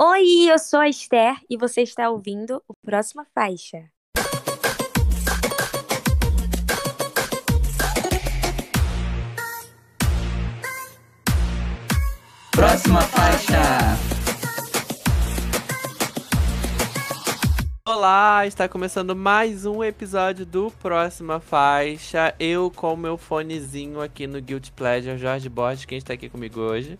Oi, eu sou a Esther e você está ouvindo o Próxima Faixa. Próxima faixa. Olá, está começando mais um episódio do Próxima Faixa. Eu com meu fonezinho aqui no Guilty Pleasure, Jorge Borges, quem está aqui comigo hoje?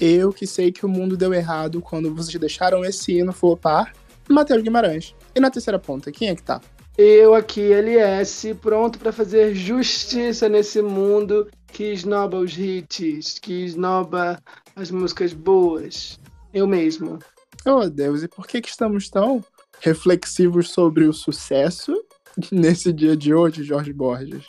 Eu que sei que o mundo deu errado quando vocês deixaram esse hino flopar, Matheus Guimarães. E na terceira ponta, quem é que tá? Eu aqui, LS, pronto para fazer justiça nesse mundo que esnoba os hits, que esnoba as músicas boas. Eu mesmo. Oh, Deus, e por que, que estamos tão reflexivos sobre o sucesso nesse dia de hoje, Jorge Borges?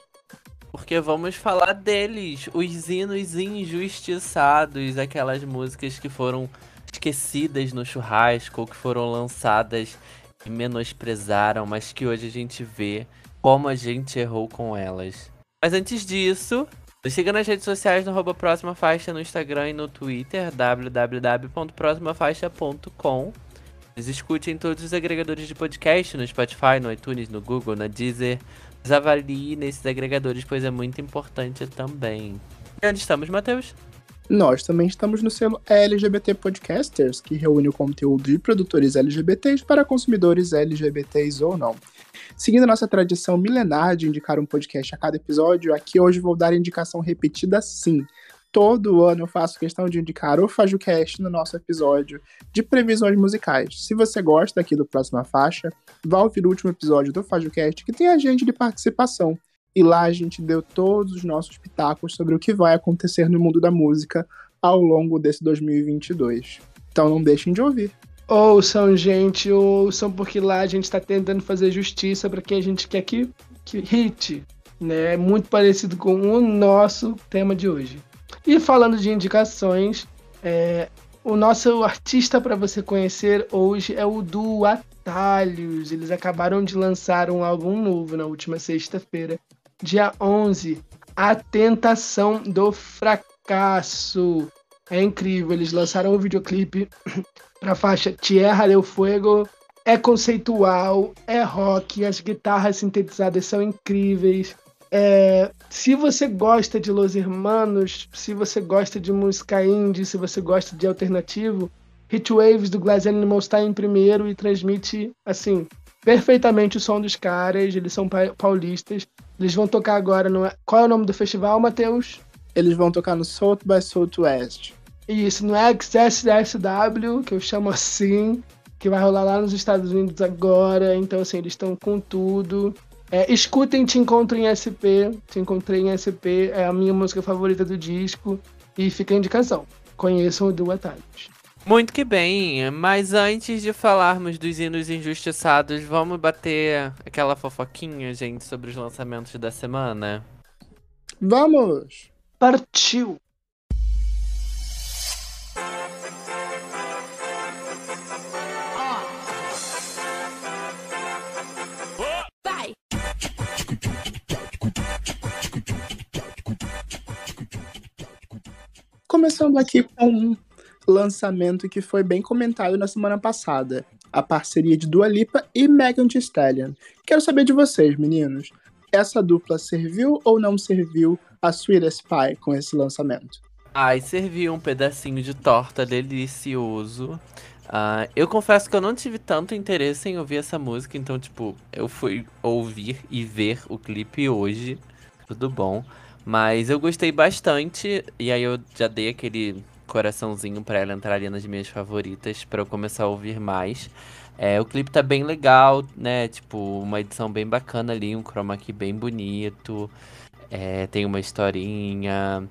Porque vamos falar deles, os hinos injustiçados, aquelas músicas que foram esquecidas no churrasco que foram lançadas e menosprezaram, mas que hoje a gente vê como a gente errou com elas. Mas antes disso, nos siga nas redes sociais no arroba Próxima Faixa no Instagram e no Twitter, www.proximafaixa.com. Nos escute em todos os agregadores de podcast, no Spotify, no iTunes, no Google, na Deezer. Avalie nesses agregadores, pois é muito importante também. E onde estamos, Matheus? Nós também estamos no selo LGBT Podcasters, que reúne o conteúdo de produtores LGBTs para consumidores LGBTs ou não. Seguindo nossa tradição milenar de indicar um podcast a cada episódio, aqui hoje vou dar indicação repetida sim. Todo ano eu faço questão de indicar o FajuCast no nosso episódio de previsões musicais. Se você gosta aqui do Próxima Faixa, vá ouvir o último episódio do FajuCast que tem a gente de participação. E lá a gente deu todos os nossos pitacos sobre o que vai acontecer no mundo da música ao longo desse 2022. Então não deixem de ouvir. Ouçam, gente, ouçam, porque lá a gente está tentando fazer justiça para quem a gente quer que, que hit. Né? Muito parecido com o nosso tema de hoje. E falando de indicações, é, o nosso artista para você conhecer hoje é o Duo Atalhos. Eles acabaram de lançar um álbum novo na última sexta-feira, dia 11. A Tentação do Fracasso. É incrível, eles lançaram um videoclipe para a faixa Tierra del Fuego. É conceitual, é rock, as guitarras sintetizadas são incríveis. É, se você gosta de Los Hermanos, se você gosta de música indie, se você gosta de alternativo, Hit Waves do Glass Animals está em primeiro e transmite, assim, perfeitamente o som dos caras. Eles são paulistas. Eles vão tocar agora no. Qual é o nome do festival, Matheus? Eles vão tocar no South by Southwest. Isso, no XSSW, que eu chamo assim, que vai rolar lá nos Estados Unidos agora. Então, assim, eles estão com tudo. É, escutem Te Encontro em SP. Te Encontrei em SP é a minha música favorita do disco. E fica a indicação. Conheçam o Duo Atalhos. Muito que bem, mas antes de falarmos dos hinos injustiçados, vamos bater aquela fofoquinha, gente, sobre os lançamentos da semana? Vamos! Partiu! Começando aqui com um lançamento que foi bem comentado na semana passada, a parceria de Dua Lipa e Megan Thee Stallion. Quero saber de vocês, meninos. Essa dupla serviu ou não serviu a Sweetest Pie com esse lançamento? Ai, serviu um pedacinho de torta delicioso. Uh, eu confesso que eu não tive tanto interesse em ouvir essa música, então, tipo, eu fui ouvir e ver o clipe hoje. Tudo bom. Mas eu gostei bastante, e aí eu já dei aquele coraçãozinho para ela entrar ali nas minhas favoritas para eu começar a ouvir mais. É, o clipe tá bem legal, né? Tipo, uma edição bem bacana ali, um chroma key bem bonito. É, tem uma historinha.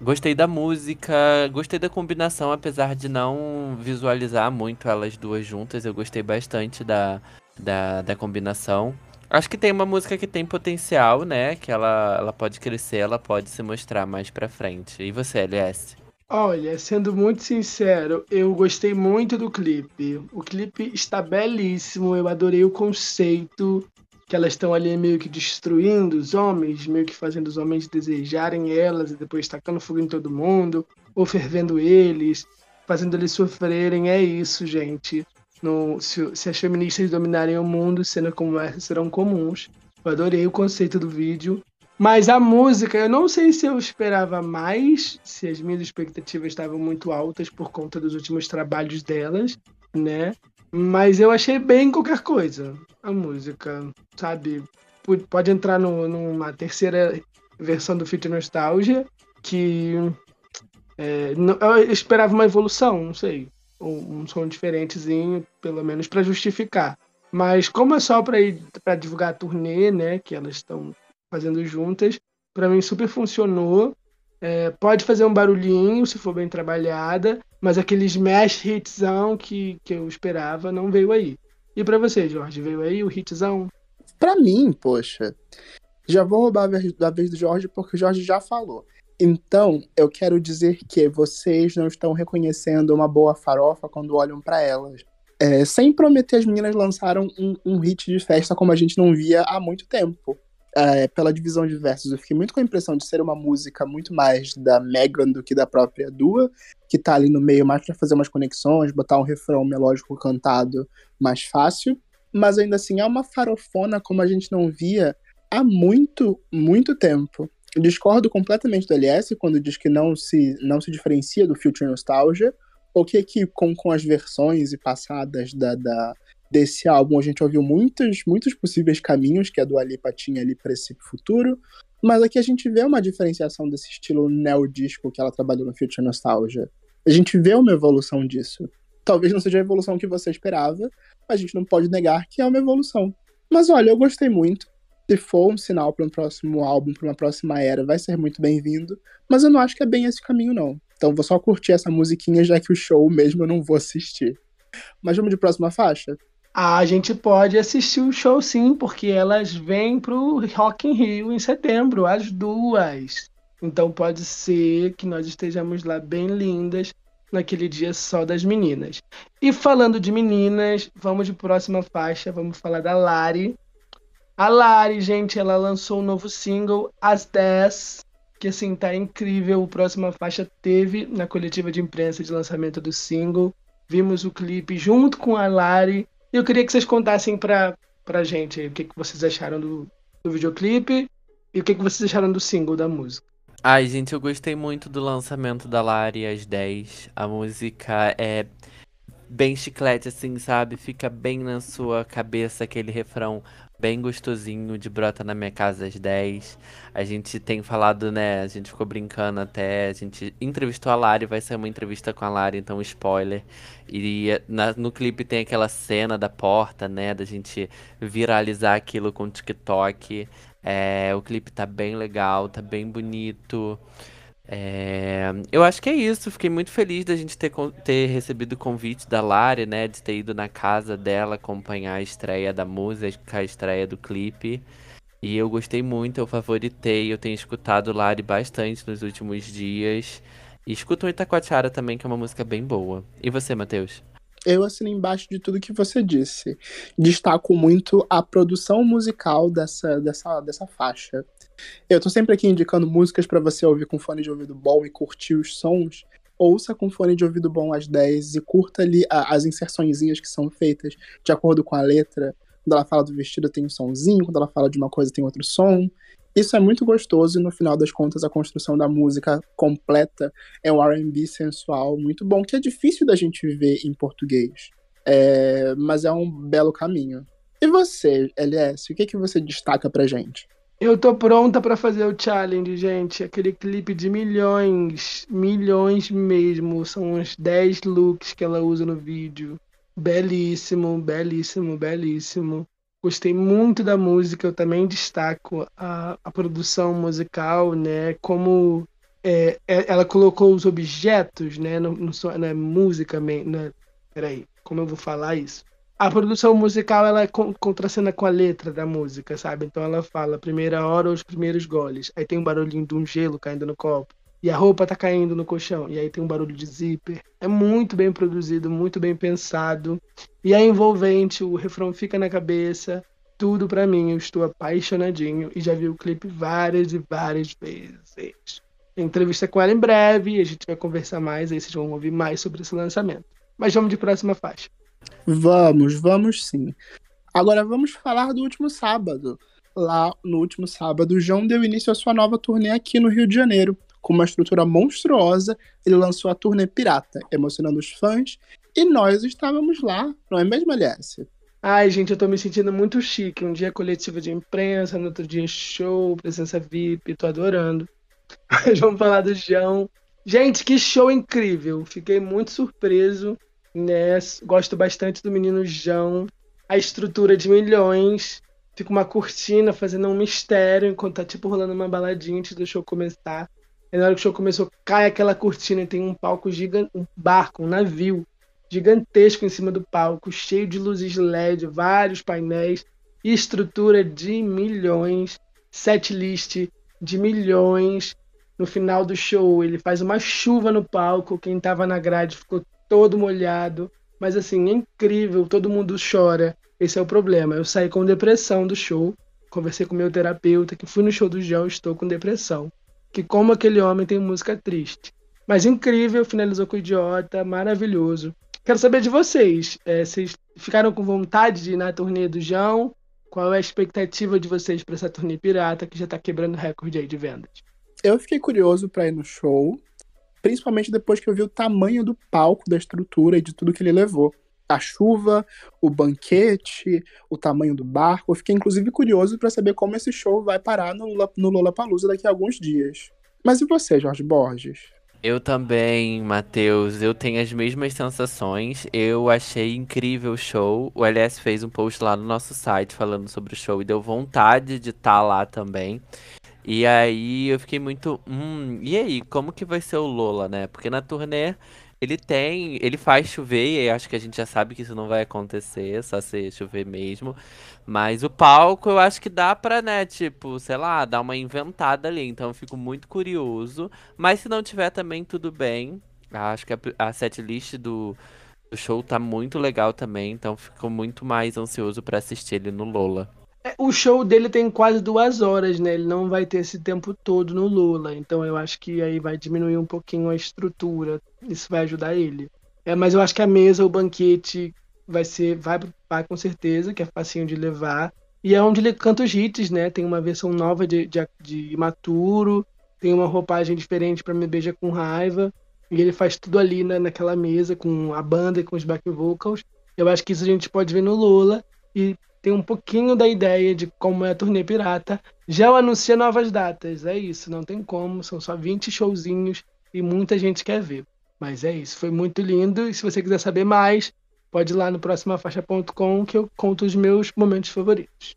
Gostei da música, gostei da combinação, apesar de não visualizar muito elas duas juntas. Eu gostei bastante da, da, da combinação. Acho que tem uma música que tem potencial, né? Que ela, ela pode crescer, ela pode se mostrar mais pra frente. E você, LS? Olha, sendo muito sincero, eu gostei muito do clipe. O clipe está belíssimo, eu adorei o conceito que elas estão ali meio que destruindo os homens, meio que fazendo os homens desejarem elas e depois tacando fogo em todo mundo, ou fervendo eles. fazendo eles sofrerem. É isso, gente. No, se, se as feministas dominarem o mundo, cenas como essa serão comuns. Eu adorei o conceito do vídeo. Mas a música, eu não sei se eu esperava mais, se as minhas expectativas estavam muito altas por conta dos últimos trabalhos delas, né? Mas eu achei bem qualquer coisa. A música, sabe? Pode entrar no, numa terceira versão do Fit Nostalgia, que é, eu esperava uma evolução, não sei. Um, som diferentezinho, pelo menos para justificar. Mas como é só para divulgar a turnê, né, que elas estão fazendo juntas, para mim super funcionou. É, pode fazer um barulhinho se for bem trabalhada, mas aquele smash hitzão que, que eu esperava não veio aí. E para você, Jorge, veio aí o hitzão? Para mim, poxa, já vou roubar da vez do Jorge porque o Jorge já falou. Então, eu quero dizer que vocês não estão reconhecendo uma boa farofa quando olham para elas. É, sem prometer, as meninas lançaram um, um hit de festa como a gente não via há muito tempo é, pela divisão de versos, eu fiquei muito com a impressão de ser uma música muito mais da Megan do que da própria Dua, que tá ali no meio mais para fazer umas conexões, botar um refrão melódico cantado mais fácil. Mas ainda assim é uma farofona como a gente não via há muito, muito tempo. Discordo completamente do LS quando diz que não se, não se diferencia do Future Nostalgia, ou que, que com, com as versões e passadas da, da, desse álbum a gente ouviu muitos, muitos possíveis caminhos que a Dua Lipa tinha ali para esse futuro, mas aqui a gente vê uma diferenciação desse estilo neo-disco que ela trabalhou no Future Nostalgia. A gente vê uma evolução disso. Talvez não seja a evolução que você esperava, mas a gente não pode negar que é uma evolução. Mas olha, eu gostei muito. Se for um sinal para um próximo álbum, para uma próxima era, vai ser muito bem-vindo. Mas eu não acho que é bem esse caminho, não. Então vou só curtir essa musiquinha, já que o show mesmo eu não vou assistir. Mas vamos de próxima faixa? A gente pode assistir o show sim, porque elas vêm pro Rock in Rio em setembro, as duas. Então pode ser que nós estejamos lá bem lindas naquele dia só das meninas. E falando de meninas, vamos de próxima faixa, vamos falar da Lari. A Lari, gente, ela lançou um novo single, As 10, que assim tá incrível. O próxima faixa teve na coletiva de imprensa de lançamento do single. Vimos o clipe junto com a Lari e eu queria que vocês contassem pra, pra gente o que, que vocês acharam do, do videoclipe e o que, que vocês acharam do single da música. Ai, gente, eu gostei muito do lançamento da Lari às 10. A música é bem chiclete, assim, sabe? Fica bem na sua cabeça aquele refrão bem gostosinho de Brota na Minha Casa às 10. A gente tem falado, né? A gente ficou brincando até. A gente entrevistou a Lari, vai ser uma entrevista com a Lari, então spoiler. E na, no clipe tem aquela cena da porta, né? Da gente viralizar aquilo com o TikTok. É, o clipe tá bem legal, tá bem bonito. É, eu acho que é isso. Fiquei muito feliz da gente ter, ter recebido o convite da Lari, né? De ter ido na casa dela acompanhar a estreia da música, a estreia do clipe. E eu gostei muito, eu favoritei. Eu tenho escutado Lari bastante nos últimos dias. E escuto o Itacoatiara também, que é uma música bem boa. E você, Matheus? Eu assino embaixo de tudo que você disse. Destaco muito a produção musical dessa, dessa, dessa faixa. Eu tô sempre aqui indicando músicas para você ouvir com fone de ouvido bom e curtir os sons. Ouça com fone de ouvido bom às 10 e curta ali as inserçõezinhas que são feitas de acordo com a letra. Quando ela fala do vestido tem um sonzinho, quando ela fala de uma coisa tem outro som. Isso é muito gostoso e no final das contas a construção da música completa é um R&B sensual muito bom, que é difícil da gente ver em português. É, mas é um belo caminho. E você, LS, o que, que você destaca pra gente? Eu tô pronta para fazer o challenge, gente. Aquele clipe de milhões, milhões mesmo. São uns 10 looks que ela usa no vídeo. Belíssimo, belíssimo, belíssimo. Gostei muito da música. Eu também destaco a, a produção musical, né? Como é, é ela colocou os objetos, né? No, no, na música, né? Peraí, como eu vou falar isso? A produção musical ela é contracena com a letra da música, sabe? Então ela fala primeira hora os primeiros goles. Aí tem um barulhinho de um gelo caindo no copo. E a roupa tá caindo no colchão. E aí tem um barulho de zíper. É muito bem produzido, muito bem pensado. E é envolvente, o refrão fica na cabeça. Tudo para mim, eu estou apaixonadinho. E já vi o clipe várias e várias vezes. entrevista com ela em breve, a gente vai conversar mais, aí vocês vão ouvir mais sobre esse lançamento. Mas vamos de próxima faixa. Vamos, vamos sim. Agora vamos falar do último sábado. Lá no último sábado, João deu início à sua nova turnê aqui no Rio de Janeiro. Com uma estrutura monstruosa, ele lançou a turnê Pirata, emocionando os fãs. E nós estávamos lá, não é mesmo, LS? Ai, gente, eu tô me sentindo muito chique. Um dia coletiva de imprensa, no outro dia show, presença VIP, tô adorando. Mas vamos falar do João. Gente, que show incrível! Fiquei muito surpreso, né? Gosto bastante do menino João. A estrutura de milhões. Fica uma cortina fazendo um mistério enquanto tá tipo rolando uma baladinha antes do show começar. E na hora que o show começou, cai aquela cortina e tem um palco gigante, um barco, um navio gigantesco em cima do palco, cheio de luzes LED, vários painéis, estrutura de milhões, set list de milhões. No final do show, ele faz uma chuva no palco, quem estava na grade ficou todo molhado, mas assim, é incrível, todo mundo chora. Esse é o problema. Eu saí com depressão do show, conversei com meu terapeuta que fui no show do João, estou com depressão. Que como aquele homem tem música triste. Mas incrível, finalizou com o idiota, maravilhoso. Quero saber de vocês. É, vocês ficaram com vontade de ir na turnê do João? Qual é a expectativa de vocês para essa turnê pirata que já está quebrando recorde aí de vendas? Eu fiquei curioso para ir no show, principalmente depois que eu vi o tamanho do palco, da estrutura e de tudo que ele levou. A chuva, o banquete, o tamanho do barco. Eu fiquei inclusive curioso para saber como esse show vai parar no, no Lollapalooza daqui a alguns dias. Mas e você, Jorge Borges? Eu também, Matheus, eu tenho as mesmas sensações. Eu achei incrível o show. O LS fez um post lá no nosso site falando sobre o show e deu vontade de estar tá lá também. E aí eu fiquei muito, hum, e aí, como que vai ser o Lola, né? Porque na turnê ele tem, ele faz chover e acho que a gente já sabe que isso não vai acontecer, só se chover mesmo. Mas o palco eu acho que dá pra, né, tipo, sei lá, dar uma inventada ali. Então eu fico muito curioso. Mas se não tiver também, tudo bem. Acho que a, a setlist do, do show tá muito legal também. Então fico muito mais ansioso para assistir ele no Lola. É, o show dele tem quase duas horas, né? Ele não vai ter esse tempo todo no Lula. Então eu acho que aí vai diminuir um pouquinho a estrutura. Isso vai ajudar ele. É, mas eu acho que a mesa, o banquete, vai ser. Vai, vai com certeza, que é facinho de levar. E é onde ele canta os hits, né? Tem uma versão nova de, de, de Imaturo, tem uma roupagem diferente para Me Beija com Raiva. E ele faz tudo ali na, naquela mesa, com a banda e com os back vocals. Eu acho que isso a gente pode ver no Lula. E tem um pouquinho da ideia de como é a turnê pirata. Já anuncia novas datas, é isso, não tem como, são só 20 showzinhos e muita gente quer ver. Mas é isso, foi muito lindo e se você quiser saber mais, pode ir lá no próximafaixa.com que eu conto os meus momentos favoritos.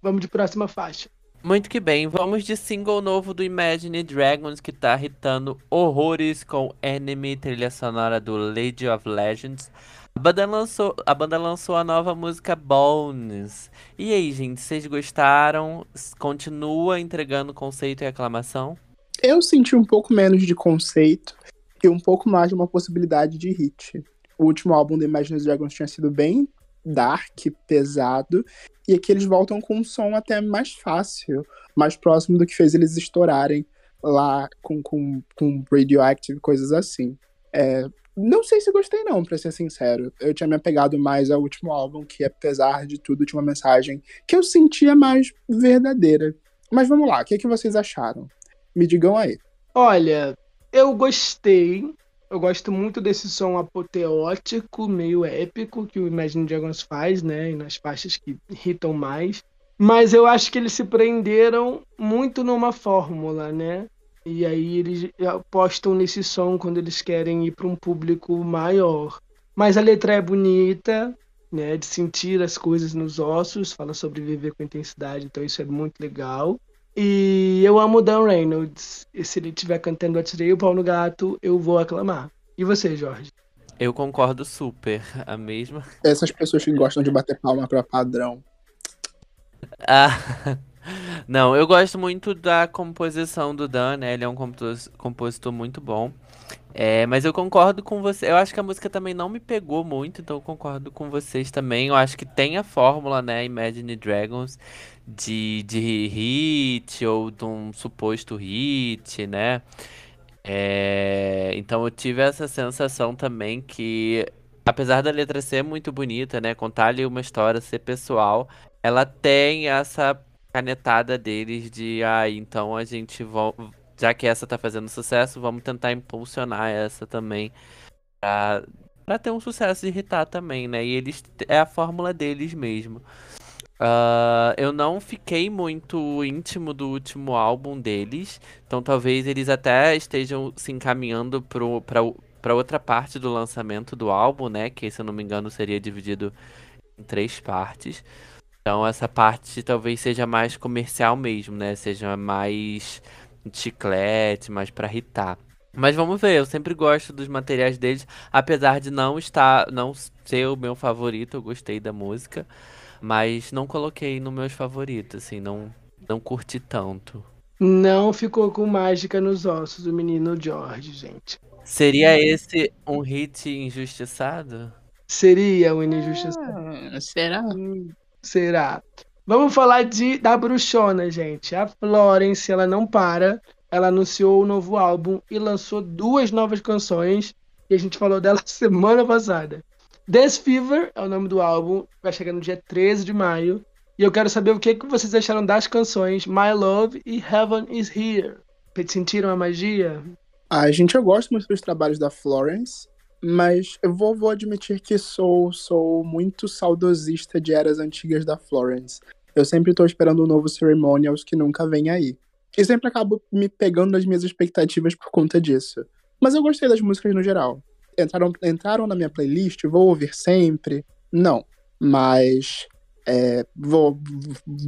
Vamos de próxima faixa. Muito que bem, vamos de single novo do Imagine Dragons que tá irritando horrores com Enemy, trilha sonora do Lady of Legends. A banda lançou a, banda lançou a nova música Bones. E aí, gente, vocês gostaram? Continua entregando conceito e aclamação? Eu senti um pouco menos de conceito e um pouco mais de uma possibilidade de hit. O último álbum do Imagine Dragons tinha sido bem dark, pesado, e aqui eles voltam com um som até mais fácil, mais próximo do que fez eles estourarem lá com, com, com Radioactive, coisas assim. É, não sei se gostei, não, pra ser sincero. Eu tinha me apegado mais ao último álbum, que apesar de tudo tinha uma mensagem que eu sentia mais verdadeira. Mas vamos lá, o que, é que vocês acharam? Me digam aí. Olha, eu gostei. Eu gosto muito desse som apoteótico, meio épico, que o Imagine Dragons faz, né? E nas faixas que irritam mais. Mas eu acho que eles se prenderam muito numa fórmula, né? E aí eles apostam nesse som quando eles querem ir para um público maior. Mas a letra é bonita, né, de sentir as coisas nos ossos, fala sobre viver com intensidade, então isso é muito legal. E eu amo Dan Reynolds. E se ele estiver cantando Atirei o Pau no Gato, eu vou aclamar. E você, Jorge? Eu concordo super. A mesma. Essas pessoas que gostam de bater palma para padrão. Ah, Não, eu gosto muito da composição do Dan, né? Ele é um compositor, muito bom. É, mas eu concordo com você. Eu acho que a música também não me pegou muito, então eu concordo com vocês também. Eu acho que tem a fórmula, né? Imagine Dragons de, de hit ou de um suposto hit, né? É, então eu tive essa sensação também que, apesar da letra ser muito bonita, né? Contar ali uma história, ser pessoal, ela tem essa canetada deles de, ah, então a gente vai, já que essa tá fazendo sucesso, vamos tentar impulsionar essa também pra, pra ter um sucesso e irritar também, né? E eles é a fórmula deles mesmo. Uh, eu não fiquei muito íntimo do último álbum deles, então talvez eles até estejam se encaminhando pro, pra, pra outra parte do lançamento do álbum, né? Que se eu não me engano seria dividido em três partes. Então essa parte talvez seja mais comercial mesmo, né? Seja mais chiclete, mais para irritar. Mas vamos ver, eu sempre gosto dos materiais deles, apesar de não estar, não ser o meu favorito, eu gostei da música, mas não coloquei nos meus favoritos, assim, não, não curti tanto. Não ficou com mágica nos ossos o menino George, gente. Seria esse um hit injustiçado? Seria um injustiçado. Ah, será? Será? Vamos falar de da bruxona, gente. A Florence, ela não para. Ela anunciou o um novo álbum e lançou duas novas canções. E a gente falou dela semana passada. Dance Fever é o nome do álbum, vai chegar no dia 13 de maio. E eu quero saber o que, que vocês acharam das canções My Love e Heaven is Here. Sentiram a magia? Ah, gente, eu gosto muito dos trabalhos da Florence, mas eu vou, vou admitir que sou, sou muito saudosista de eras antigas da Florence. Eu sempre tô esperando um novo Ceremonials que nunca vem aí. E sempre acabo me pegando nas minhas expectativas por conta disso. Mas eu gostei das músicas no geral. Entraram, entraram na minha playlist, vou ouvir sempre? Não. Mas é, vou,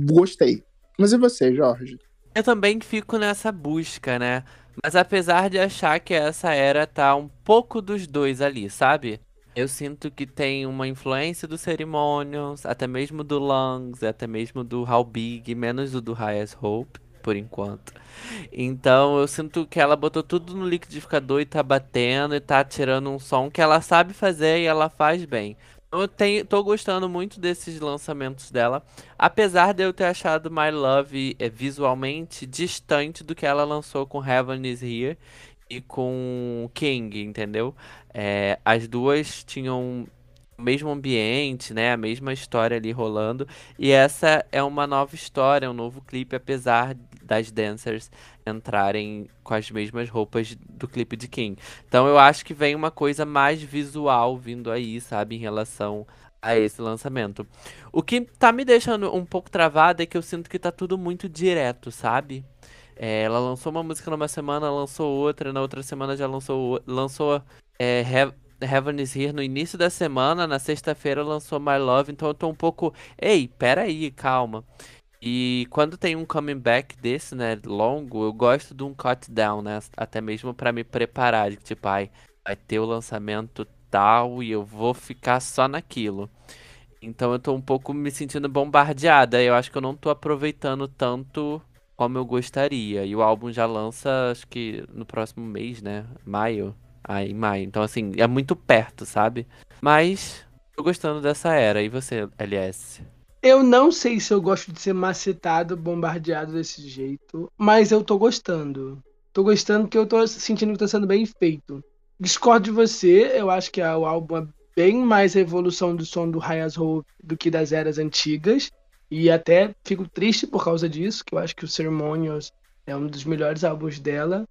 gostei. Mas e você, Jorge? Eu também fico nessa busca, né? Mas apesar de achar que essa era tá um pouco dos dois ali, sabe? Eu sinto que tem uma influência do Ceremonials, até mesmo do Lungs, até mesmo do How Big, menos do do Highest Hope, por enquanto. Então eu sinto que ela botou tudo no liquidificador e tá batendo e tá tirando um som que ela sabe fazer e ela faz bem. Eu tenho, tô gostando muito desses lançamentos dela, apesar de eu ter achado My Love é, visualmente distante do que ela lançou com Heaven is Here e com King, entendeu? É, as duas tinham o mesmo ambiente, né? A mesma história ali rolando. E essa é uma nova história, um novo clipe, apesar das dancers entrarem com as mesmas roupas do clipe de King. Então eu acho que vem uma coisa mais visual vindo aí, sabe, em relação a esse lançamento. O que tá me deixando um pouco travado é que eu sinto que tá tudo muito direto, sabe? É, ela lançou uma música numa semana, lançou outra, na outra semana já lançou lançou é, Heaven is Here no início da semana, na sexta-feira lançou My Love, então eu tô um pouco. Ei, peraí, calma. E quando tem um coming back desse, né, longo, eu gosto de um cut down, né? Até mesmo para me preparar, de tipo, ai, vai ter o lançamento tal e eu vou ficar só naquilo. Então eu tô um pouco me sentindo bombardeada. Eu acho que eu não tô aproveitando tanto como eu gostaria. E o álbum já lança, acho que no próximo mês, né? Maio. Aí, maio. Então, assim, é muito perto, sabe? Mas, tô gostando dessa era. E você, LS? Eu não sei se eu gosto de ser macetado, bombardeado desse jeito, mas eu tô gostando. Tô gostando porque eu tô sentindo que tá sendo bem feito. Discordo de você, eu acho que o álbum é bem mais a evolução do som do Hayas Hope do que das eras antigas. E até fico triste por causa disso, que eu acho que o Ceremonials é um dos melhores álbuns dela.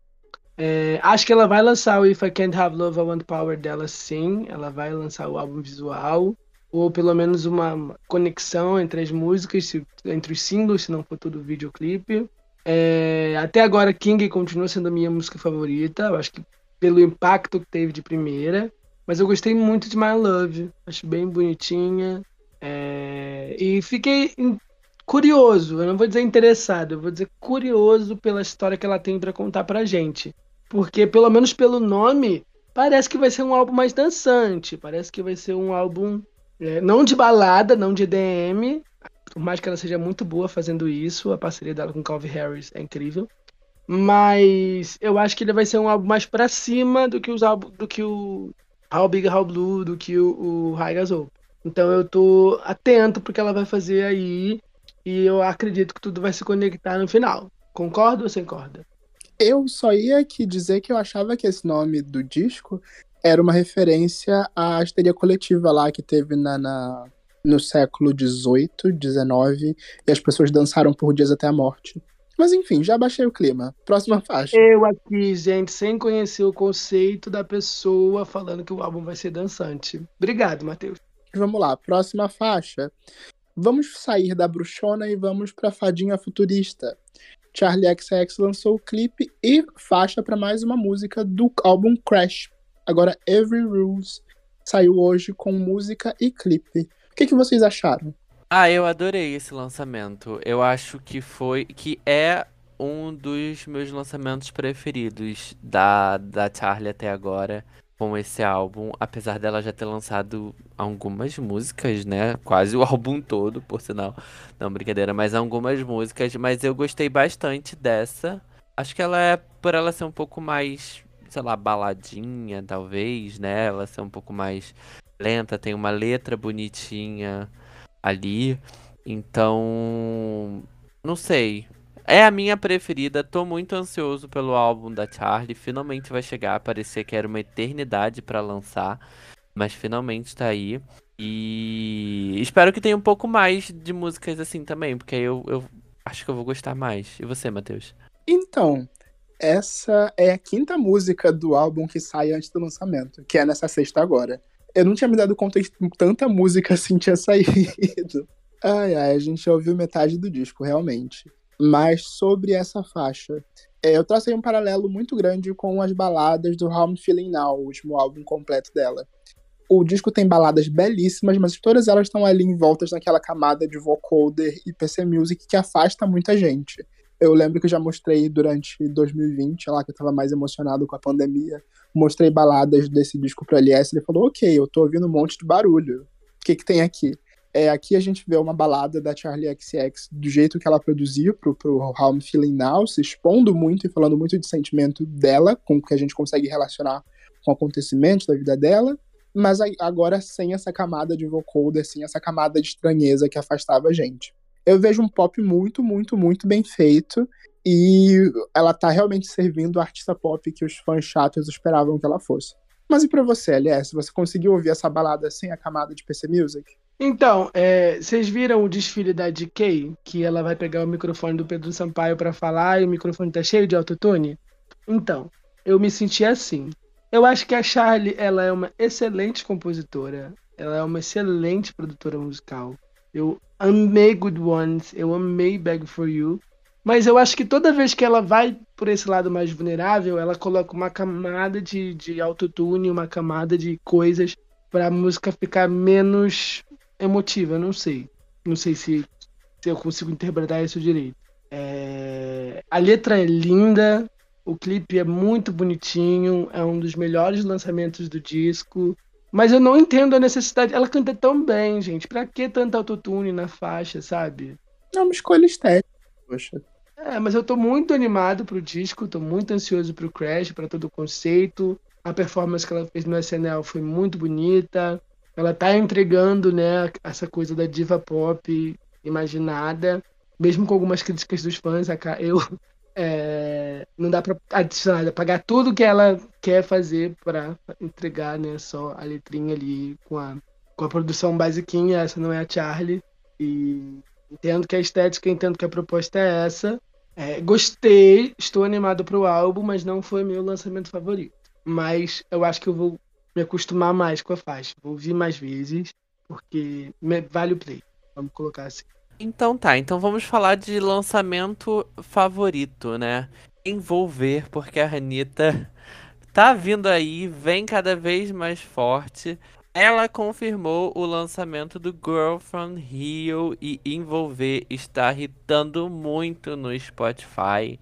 É, acho que ela vai lançar o If I Can't Have Love, I Want Power dela sim. Ela vai lançar o álbum visual. Ou pelo menos uma conexão entre as músicas, entre os singles, se não for tudo videoclipe. É, até agora, King continua sendo a minha música favorita. Eu acho que pelo impacto que teve de primeira. Mas eu gostei muito de My Love. Acho bem bonitinha. É, e fiquei curioso, eu não vou dizer interessado, eu vou dizer curioso pela história que ela tem para contar pra gente. Porque, pelo menos pelo nome, parece que vai ser um álbum mais dançante. Parece que vai ser um álbum é, não de balada, não de EDM. Por mais que ela seja muito boa fazendo isso, a parceria dela com Calvin Harris é incrível. Mas eu acho que ele vai ser um álbum mais pra cima do que os álbuns do que o How Big How Blue, do que o, o High Gas Então eu tô atento pro que ela vai fazer aí e eu acredito que tudo vai se conectar no final. Concorda ou sem corda? Eu só ia aqui dizer que eu achava que esse nome do disco era uma referência à histeria coletiva lá que teve na, na no século XVIII, XIX, e as pessoas dançaram por dias até a morte. Mas enfim, já baixei o clima. Próxima faixa. Eu aqui, gente, sem conhecer o conceito da pessoa falando que o álbum vai ser dançante. Obrigado, Matheus. Vamos lá, próxima faixa. Vamos sair da bruxona e vamos pra fadinha futurista. Charlie XX lançou o clipe e faixa para mais uma música do álbum Crash. Agora Every Rules saiu hoje com música e clipe. O que, que vocês acharam? Ah, eu adorei esse lançamento. Eu acho que foi. que é um dos meus lançamentos preferidos da, da Charlie até agora com esse álbum, apesar dela já ter lançado algumas músicas, né? Quase o álbum todo, por sinal. Não, brincadeira, mas algumas músicas. Mas eu gostei bastante dessa. Acho que ela é, por ela ser um pouco mais, sei lá, baladinha, talvez, né? Ela ser um pouco mais lenta, tem uma letra bonitinha ali. Então, não sei. É a minha preferida, tô muito ansioso pelo álbum da Charlie. Finalmente vai chegar, parecia que era uma eternidade para lançar, mas finalmente tá aí. E espero que tenha um pouco mais de músicas assim também, porque eu, eu acho que eu vou gostar mais. E você, Matheus? Então, essa é a quinta música do álbum que sai antes do lançamento, que é nessa sexta agora. Eu não tinha me dado conta que tanta música assim tinha saído. Ai, ai, a gente ouviu metade do disco, realmente. Mas sobre essa faixa, é, eu tracei um paralelo muito grande com as baladas do I'm Feeling Now, o último álbum completo dela. O disco tem baladas belíssimas, mas todas elas estão ali envoltas naquela camada de vocoder e PC Music que afasta muita gente. Eu lembro que eu já mostrei durante 2020, lá que eu tava mais emocionado com a pandemia, mostrei baladas desse disco pro LS, ele falou, ok, eu tô ouvindo um monte de barulho. O que que tem aqui? É, aqui a gente vê uma balada da Charlie XX do jeito que ela produziu pro, pro How I'm Feeling Now, se expondo muito e falando muito de sentimento dela, com o que a gente consegue relacionar com acontecimentos da vida dela, mas agora sem essa camada de vocoder, sem essa camada de estranheza que afastava a gente. Eu vejo um pop muito, muito, muito bem feito e ela tá realmente servindo o artista pop que os fãs chatos esperavam que ela fosse. Mas e para você, LS? Você conseguiu ouvir essa balada sem a camada de PC Music? Então, é, vocês viram o desfile da DK? Que ela vai pegar o microfone do Pedro Sampaio para falar e o microfone tá cheio de autotune? Então, eu me senti assim. Eu acho que a Charlie, ela é uma excelente compositora. Ela é uma excelente produtora musical. Eu amei Good Ones, eu amei Beg For You. Mas eu acho que toda vez que ela vai por esse lado mais vulnerável, ela coloca uma camada de, de autotune, uma camada de coisas para a música ficar menos emotiva, não sei. Não sei se, se eu consigo interpretar isso direito. É... A letra é linda, o clipe é muito bonitinho, é um dos melhores lançamentos do disco. Mas eu não entendo a necessidade. Ela canta tão bem, gente. Pra que tanto autotune na faixa, sabe? É uma escolha estética, poxa. É, mas eu tô muito animado pro disco, tô muito ansioso pro Crash, para todo o conceito. A performance que ela fez no SNL foi muito bonita ela tá entregando, né, essa coisa da diva pop imaginada, mesmo com algumas críticas dos fãs, eu é, não dá para adicionar, pagar tudo que ela quer fazer para entregar, né, só a letrinha ali com a com a produção basiquinha, essa não é a Charlie e entendo que a estética, entendo que a proposta é essa. É, gostei, estou animado para o álbum, mas não foi meu lançamento favorito. Mas eu acho que eu vou me acostumar mais com a faixa. Vou ouvir mais vezes, porque vale o play. Vamos colocar assim. Então tá, então vamos falar de lançamento favorito, né? Envolver, porque a Anitta tá vindo aí, vem cada vez mais forte. Ela confirmou o lançamento do Girl from Rio e Envolver está irritando muito no Spotify.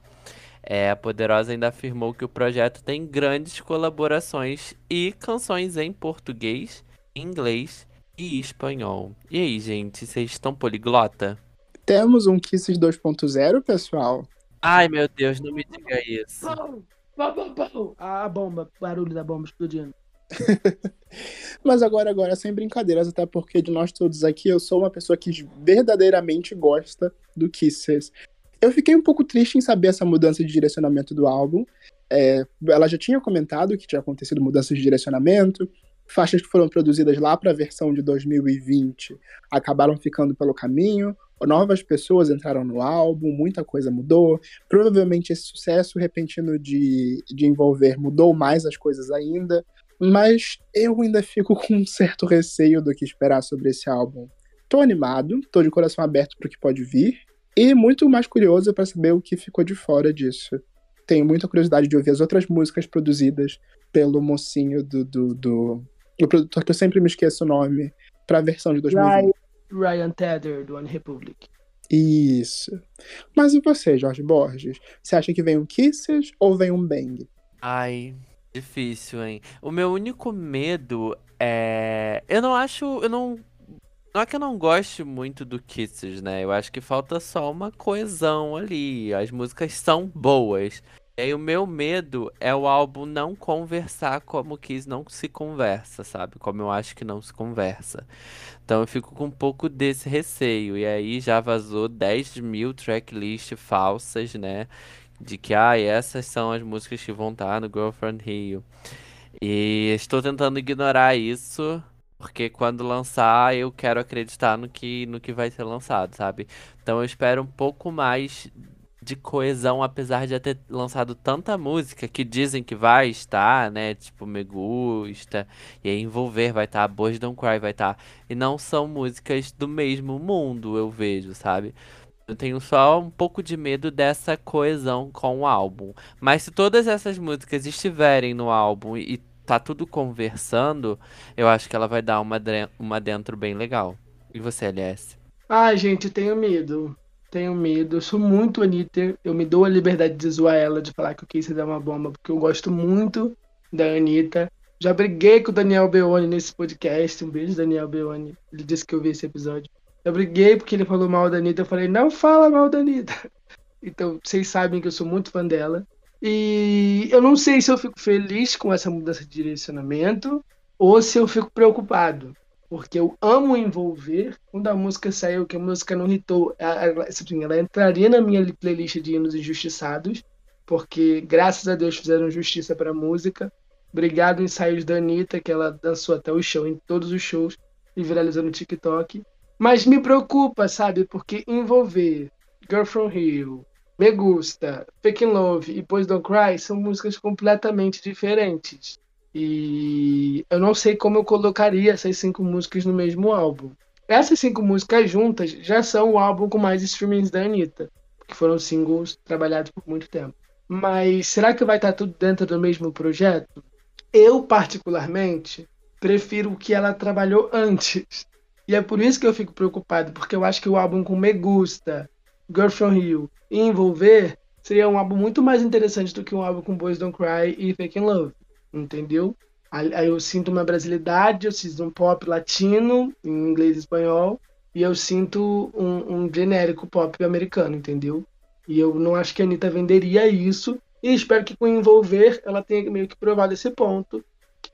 É, a Poderosa ainda afirmou que o projeto tem grandes colaborações e canções em português, inglês e espanhol. E aí, gente, vocês estão poliglota? Temos um Kisses 2.0, pessoal. Ai, meu Deus, não me diga isso. Pum, pum. Ah, a bomba, barulho da bomba explodindo. Mas agora, agora, sem brincadeiras, até porque de nós todos aqui, eu sou uma pessoa que verdadeiramente gosta do Kisses. Eu fiquei um pouco triste em saber essa mudança de direcionamento do álbum. É, ela já tinha comentado que tinha acontecido mudanças de direcionamento, faixas que foram produzidas lá para a versão de 2020 acabaram ficando pelo caminho, novas pessoas entraram no álbum, muita coisa mudou. Provavelmente esse sucesso repentino de, de envolver mudou mais as coisas ainda, mas eu ainda fico com um certo receio do que esperar sobre esse álbum. Tô animado, tô de coração aberto para o que pode vir, e muito mais curioso para saber o que ficou de fora disso. Tenho muita curiosidade de ouvir as outras músicas produzidas pelo mocinho do, do, do o produtor que eu sempre me esqueço o nome, pra versão de 2020. Ryan Tedder, do One Republic. Isso. Mas e você, Jorge Borges? Você acha que vem um Kisses ou vem um Bang? Ai, difícil, hein? O meu único medo é. Eu não acho. Eu não. Não é que eu não goste muito do Kisses, né? Eu acho que falta só uma coesão ali. As músicas são boas. E aí o meu medo é o álbum não conversar como Kiss não se conversa, sabe? Como eu acho que não se conversa. Então eu fico com um pouco desse receio. E aí já vazou 10 mil tracklists falsas, né? De que, ah, essas são as músicas que vão estar no Girlfriend Rio. E estou tentando ignorar isso, porque quando lançar eu quero acreditar no que, no que vai ser lançado, sabe? Então eu espero um pouco mais de coesão, apesar de já ter lançado tanta música que dizem que vai estar, né? Tipo, Me Gusta, e aí Envolver vai estar, Boys Don't Cry vai estar. E não são músicas do mesmo mundo, eu vejo, sabe? Eu tenho só um pouco de medo dessa coesão com o álbum. Mas se todas essas músicas estiverem no álbum e tá tudo conversando, eu acho que ela vai dar uma, uma dentro bem legal. E você, LS? Ai, gente, tenho medo tenho medo, eu sou muito Anitta, eu me dou a liberdade de zoar ela, de falar que o Casey é uma bomba, porque eu gosto muito da Anitta. Já briguei com o Daniel Beoni nesse podcast, um beijo, Daniel Beoni, ele disse que eu vi esse episódio. Eu briguei porque ele falou mal da Anitta, eu falei, não fala mal da Anitta. Então, vocês sabem que eu sou muito fã dela. E eu não sei se eu fico feliz com essa mudança de direcionamento ou se eu fico preocupado porque eu amo envolver. Quando a música saiu, que a música não hitou, ela, ela entraria na minha playlist de hinos injustiçados, porque graças a Deus fizeram justiça para a música. Obrigado, ensaios da Anitta, que ela dançou até o show, em todos os shows, e viralizou no TikTok. Mas me preocupa, sabe? Porque envolver Girl From Rio, Me Gusta, Fake Love e Boys Don't Cry são músicas completamente diferentes. E eu não sei como eu colocaria essas cinco músicas no mesmo álbum. Essas cinco músicas juntas já são o álbum com mais streamings da Anitta, que foram singles trabalhados por muito tempo. Mas será que vai estar tudo dentro do mesmo projeto? Eu, particularmente, prefiro o que ela trabalhou antes. E é por isso que eu fico preocupado, porque eu acho que o álbum com Me Gusta, Girl From Rio e Envolver seria um álbum muito mais interessante do que um álbum com Boys Don't Cry e Fake in Love entendeu? Aí eu sinto uma brasilidade, eu sinto um pop latino, em inglês e espanhol, e eu sinto um, um genérico pop americano, entendeu? E eu não acho que a Anitta venderia isso, e espero que com Envolver ela tenha meio que provado esse ponto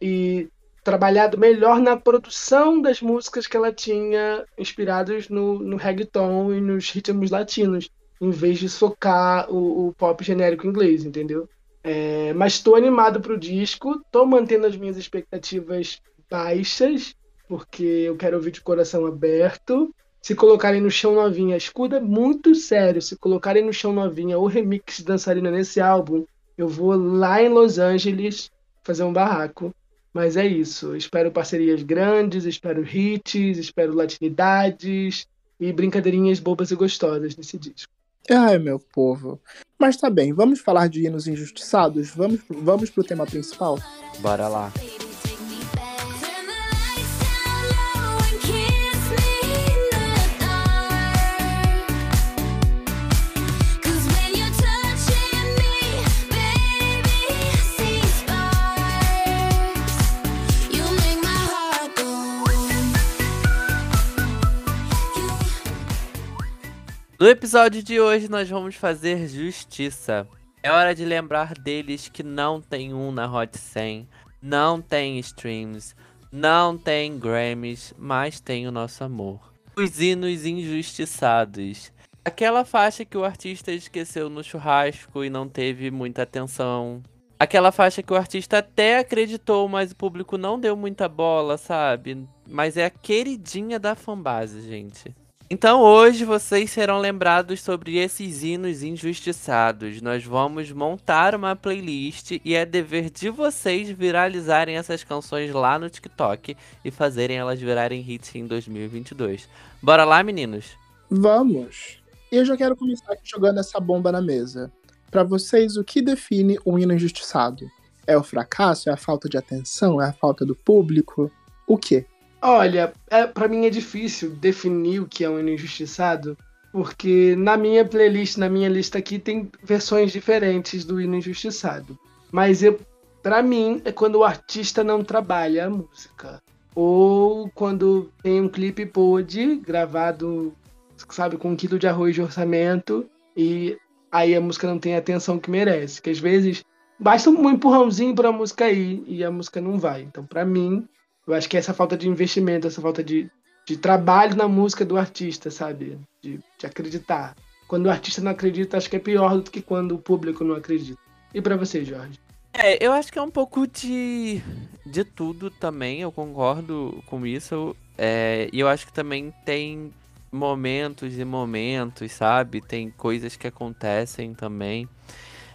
e trabalhado melhor na produção das músicas que ela tinha inspiradas no, no reggaeton e nos ritmos latinos, em vez de socar o, o pop genérico inglês, entendeu? É, mas estou animado para o disco, estou mantendo as minhas expectativas baixas, porque eu quero ouvir de coração aberto. Se colocarem no chão novinha, escuta muito sério. Se colocarem no chão novinha o remix de dançarina nesse álbum, eu vou lá em Los Angeles fazer um barraco. Mas é isso. Espero parcerias grandes, espero hits, espero latinidades e brincadeirinhas bobas e gostosas nesse disco. Ai, meu povo. Mas tá bem, vamos falar de hinos injustiçados? Vamos, vamos pro tema principal? Bora lá. No episódio de hoje nós vamos fazer justiça. É hora de lembrar deles que não tem um na Hot 100, não tem streams, não tem Grammys, mas tem o nosso amor. Os hinos injustiçados. Aquela faixa que o artista esqueceu no churrasco e não teve muita atenção. Aquela faixa que o artista até acreditou, mas o público não deu muita bola, sabe? Mas é a queridinha da fanbase, gente. Então hoje vocês serão lembrados sobre esses hinos injustiçados. Nós vamos montar uma playlist e é dever de vocês viralizarem essas canções lá no TikTok e fazerem elas virarem hits em 2022. Bora lá, meninos? Vamos! Eu já quero começar jogando essa bomba na mesa. Para vocês, o que define um hino injustiçado? É o fracasso? É a falta de atenção? É a falta do público? O quê? Olha, é, para mim é difícil definir o que é um injustiçado, porque na minha playlist, na minha lista aqui, tem versões diferentes do hino injustiçado. Mas eu, para mim, é quando o artista não trabalha a música. Ou quando tem um clipe pod gravado, sabe, com um quilo de arroz de orçamento e aí a música não tem a atenção que merece. Que às vezes basta um empurrãozinho para a música ir e a música não vai. Então, para mim, eu acho que é essa falta de investimento, essa falta de, de trabalho na música do artista, sabe? De, de acreditar. Quando o artista não acredita, acho que é pior do que quando o público não acredita. E para você, Jorge? É, eu acho que é um pouco de, de tudo também, eu concordo com isso. É, e eu acho que também tem momentos e momentos, sabe? Tem coisas que acontecem também.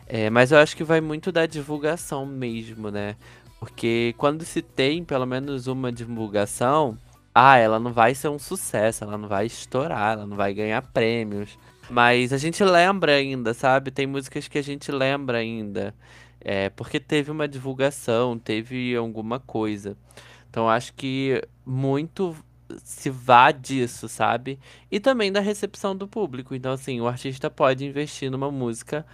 É, mas eu acho que vai muito da divulgação mesmo, né? Porque quando se tem pelo menos uma divulgação, ah, ela não vai ser um sucesso, ela não vai estourar, ela não vai ganhar prêmios. Mas a gente lembra ainda, sabe? Tem músicas que a gente lembra ainda. É, porque teve uma divulgação, teve alguma coisa. Então acho que muito se vá disso, sabe? E também da recepção do público. Então, assim, o artista pode investir numa música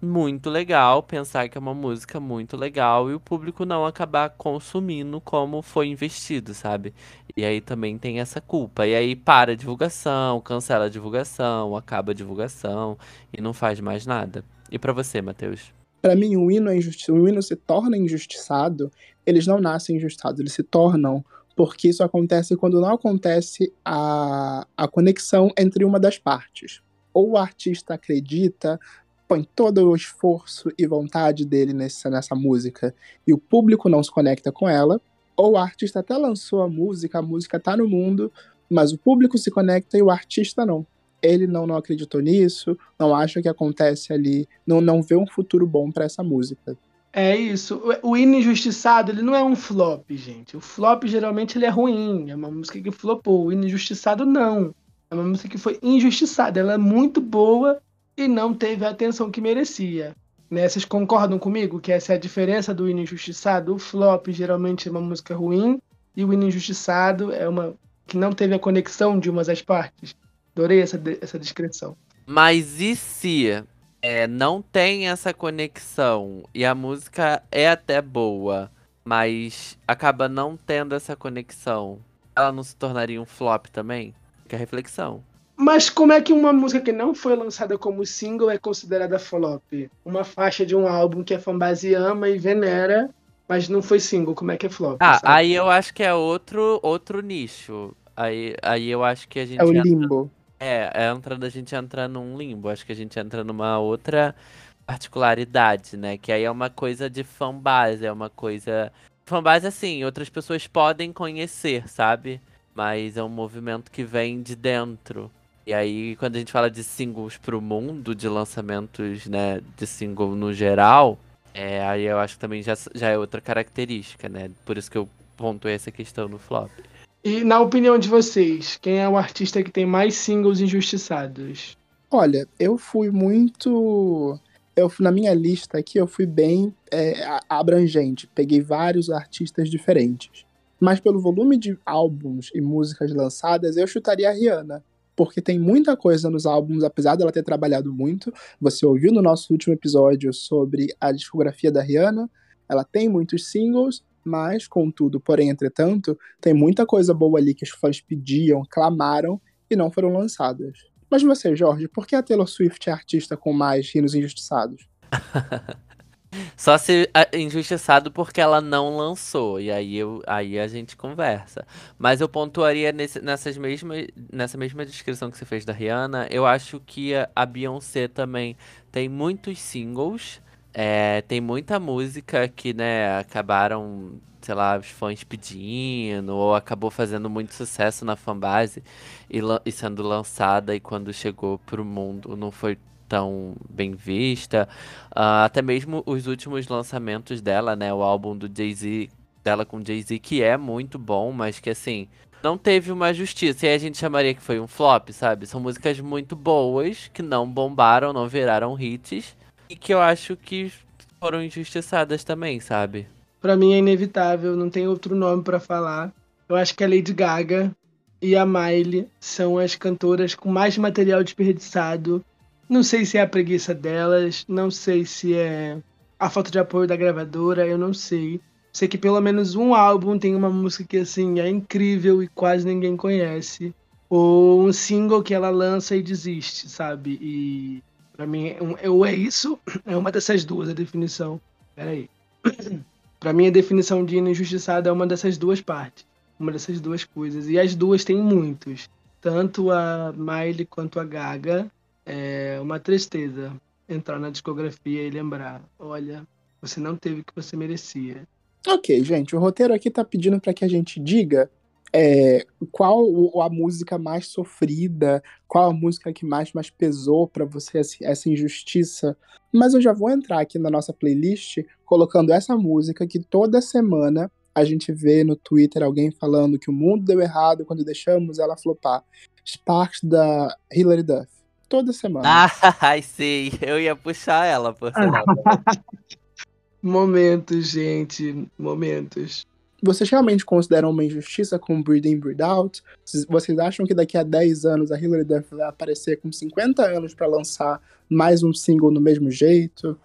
muito legal, pensar que é uma música muito legal e o público não acabar consumindo como foi investido, sabe? E aí também tem essa culpa. E aí para a divulgação, cancela a divulgação, acaba a divulgação e não faz mais nada. E para você, Matheus? Para mim, o hino, é injusti- o hino se torna injustiçado, eles não nascem injustiçados, eles se tornam porque isso acontece quando não acontece a, a conexão entre uma das partes. Ou o artista acredita, põe todo o esforço e vontade dele nessa, nessa música e o público não se conecta com ela, ou o artista até lançou a música, a música tá no mundo, mas o público se conecta e o artista não. Ele não, não acreditou nisso, não acha que acontece ali, não, não vê um futuro bom para essa música. É isso. O, injustiçado, ele não é um flop, gente. O flop geralmente ele é ruim, é uma música que flopou. O injustiçado não. É uma música que foi injustiçada. Ela é muito boa e não teve a atenção que merecia. Né? Vocês concordam comigo que essa é a diferença do hino injustiçado? O flop geralmente é uma música ruim e o injustiçado é uma que não teve a conexão de umas das partes. Adorei essa, essa descrição. Mas e se é, não tem essa conexão e a música é até boa, mas acaba não tendo essa conexão? Ela não se tornaria um flop também? Que é reflexão. Mas como é que uma música que não foi lançada como single é considerada flop? Uma faixa de um álbum que a fanbase ama e venera, mas não foi single, como é que é flop? Ah, sabe? aí eu acho que é outro, outro nicho. Aí, aí eu acho que a gente. É o limbo. É, é entrando, a gente entra num limbo. Acho que a gente entra numa outra particularidade, né? Que aí é uma coisa de fanbase, é uma coisa. Fanbase, assim, outras pessoas podem conhecer, sabe? Mas é um movimento que vem de dentro. E aí, quando a gente fala de singles pro mundo, de lançamentos, né, de single no geral, é, aí eu acho que também já, já é outra característica, né? Por isso que eu pontuei essa questão no flop. E na opinião de vocês, quem é o artista que tem mais singles injustiçados? Olha, eu fui muito. Eu na minha lista aqui eu fui bem é, abrangente. Peguei vários artistas diferentes. Mas pelo volume de álbuns e músicas lançadas, eu chutaria a Rihanna. Porque tem muita coisa nos álbuns, apesar dela ter trabalhado muito. Você ouviu no nosso último episódio sobre a discografia da Rihanna. Ela tem muitos singles, mas, contudo, porém, entretanto, tem muita coisa boa ali que os fãs pediam, clamaram e não foram lançadas. Mas você, Jorge, por que a Taylor Swift é artista com mais hinos injustiçados? Só se injustiçado porque ela não lançou, e aí, eu, aí a gente conversa. Mas eu pontuaria nesse, nessas mesmas, nessa mesma descrição que você fez da Rihanna, eu acho que a Beyoncé também tem muitos singles, é, tem muita música que, né, acabaram, sei lá, os fãs pedindo, ou acabou fazendo muito sucesso na fanbase e, e sendo lançada, e quando chegou pro mundo não foi tão bem vista. Ah, até mesmo os últimos lançamentos dela, né? O álbum do Jay-Z, dela com Jay-Z, que é muito bom, mas que assim, não teve uma justiça. E a gente chamaria que foi um flop, sabe? São músicas muito boas, que não bombaram, não viraram hits, e que eu acho que foram injustiçadas também, sabe? Pra mim é inevitável, não tem outro nome pra falar. Eu acho que a Lady Gaga e a Miley são as cantoras com mais material desperdiçado. Não sei se é a preguiça delas, não sei se é a falta de apoio da gravadora, eu não sei. Sei que pelo menos um álbum tem uma música que assim é incrível e quase ninguém conhece. Ou um single que ela lança e desiste, sabe? E pra mim, é ou é isso, é uma dessas duas a definição. Peraí. Pra mim, a definição de injustiçado é uma dessas duas partes. Uma dessas duas coisas. E as duas têm muitos. Tanto a Miley quanto a Gaga. É uma tristeza entrar na discografia e lembrar: olha, você não teve o que você merecia. Ok, gente, o roteiro aqui tá pedindo para que a gente diga é, qual a música mais sofrida, qual a música que mais, mais pesou para você essa injustiça. Mas eu já vou entrar aqui na nossa playlist colocando essa música que toda semana a gente vê no Twitter alguém falando que o mundo deu errado quando deixamos ela flopar. Sparks da Hilary Duff. Toda semana. Ah, ai, sei. Eu ia puxar ela, por sinal. Momentos, gente. Momentos. Vocês realmente consideram uma injustiça com Breathe In, Breathe Out? Vocês- acham que daqui a 10 anos a Hilary Duff vai aparecer com 50 anos pra lançar mais um single no mesmo jeito?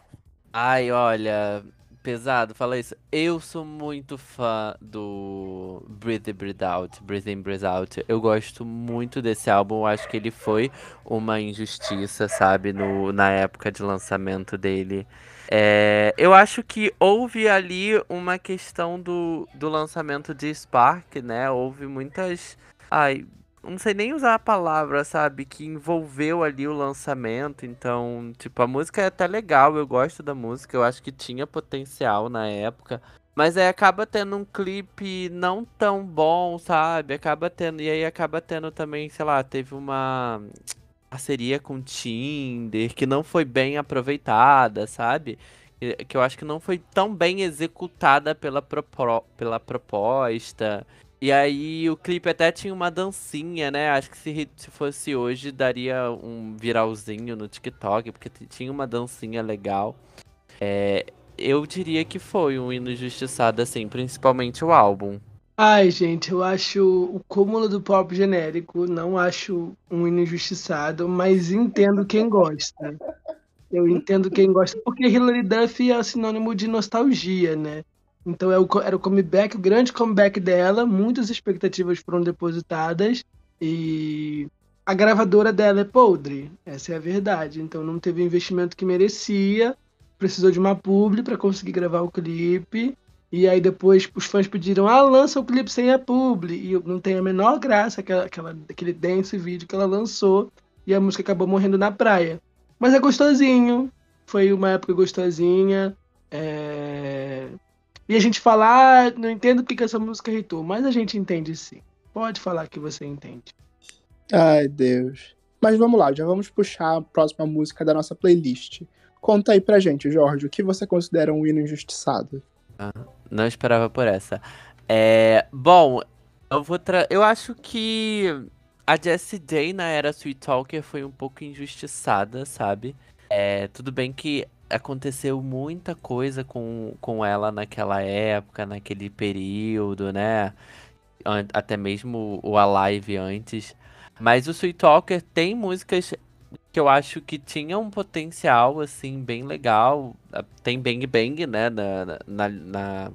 Ai, olha, pesado, fala isso. Eu sou muito fã do Breathe In, Breathe Out, Breathe In, Breathe Out. Eu gosto muito desse álbum, acho que ele foi uma injustiça, sabe, no, na época de lançamento dele. É, eu acho que houve ali uma questão do, do lançamento de Spark, né? Houve muitas. Ai, não sei nem usar a palavra, sabe? Que envolveu ali o lançamento. Então, tipo, a música é até legal, eu gosto da música, eu acho que tinha potencial na época. Mas aí acaba tendo um clipe não tão bom, sabe? Acaba tendo. E aí acaba tendo também, sei lá, teve uma parceria com Tinder que não foi bem aproveitada, sabe? Que eu acho que não foi tão bem executada pela, pela proposta. E aí o clipe até tinha uma dancinha, né? Acho que se, se fosse hoje daria um viralzinho no TikTok, porque tinha uma dancinha legal. É, eu diria que foi um hino injustiçado, assim, principalmente o álbum. Ai, gente, eu acho o cúmulo do pop genérico, não acho um injustiçado, mas entendo quem gosta. Eu entendo quem gosta, porque Hilary Duff é sinônimo de nostalgia, né? Então é era o comeback, o grande comeback dela, muitas expectativas foram depositadas e a gravadora dela é podre, essa é a verdade. Então não teve o investimento que merecia, precisou de uma publi para conseguir gravar o clipe. E aí depois os fãs pediram, ah, lança o clipe sem a publi. E não tem a menor graça aquela, aquela, aquele dance vídeo que ela lançou. E a música acabou morrendo na praia. Mas é gostosinho. Foi uma época gostosinha. é, E a gente fala, ah, não entendo porque que essa música irritou. Mas a gente entende sim. Pode falar que você entende. Ai, Deus. Mas vamos lá, já vamos puxar a próxima música da nossa playlist. Conta aí pra gente, Jorge, o que você considera um hino injustiçado? Não esperava por essa. É, bom, eu vou tra... Eu acho que a Jessie J na era Sweet Talker foi um pouco injustiçada, sabe? É, tudo bem que aconteceu muita coisa com, com ela naquela época, naquele período, né? Até mesmo o Alive antes. Mas o Sweet Talker tem músicas que eu acho que tinham um potencial, assim, bem legal. Ah, Tem Bang Bang, né? Na, na, na,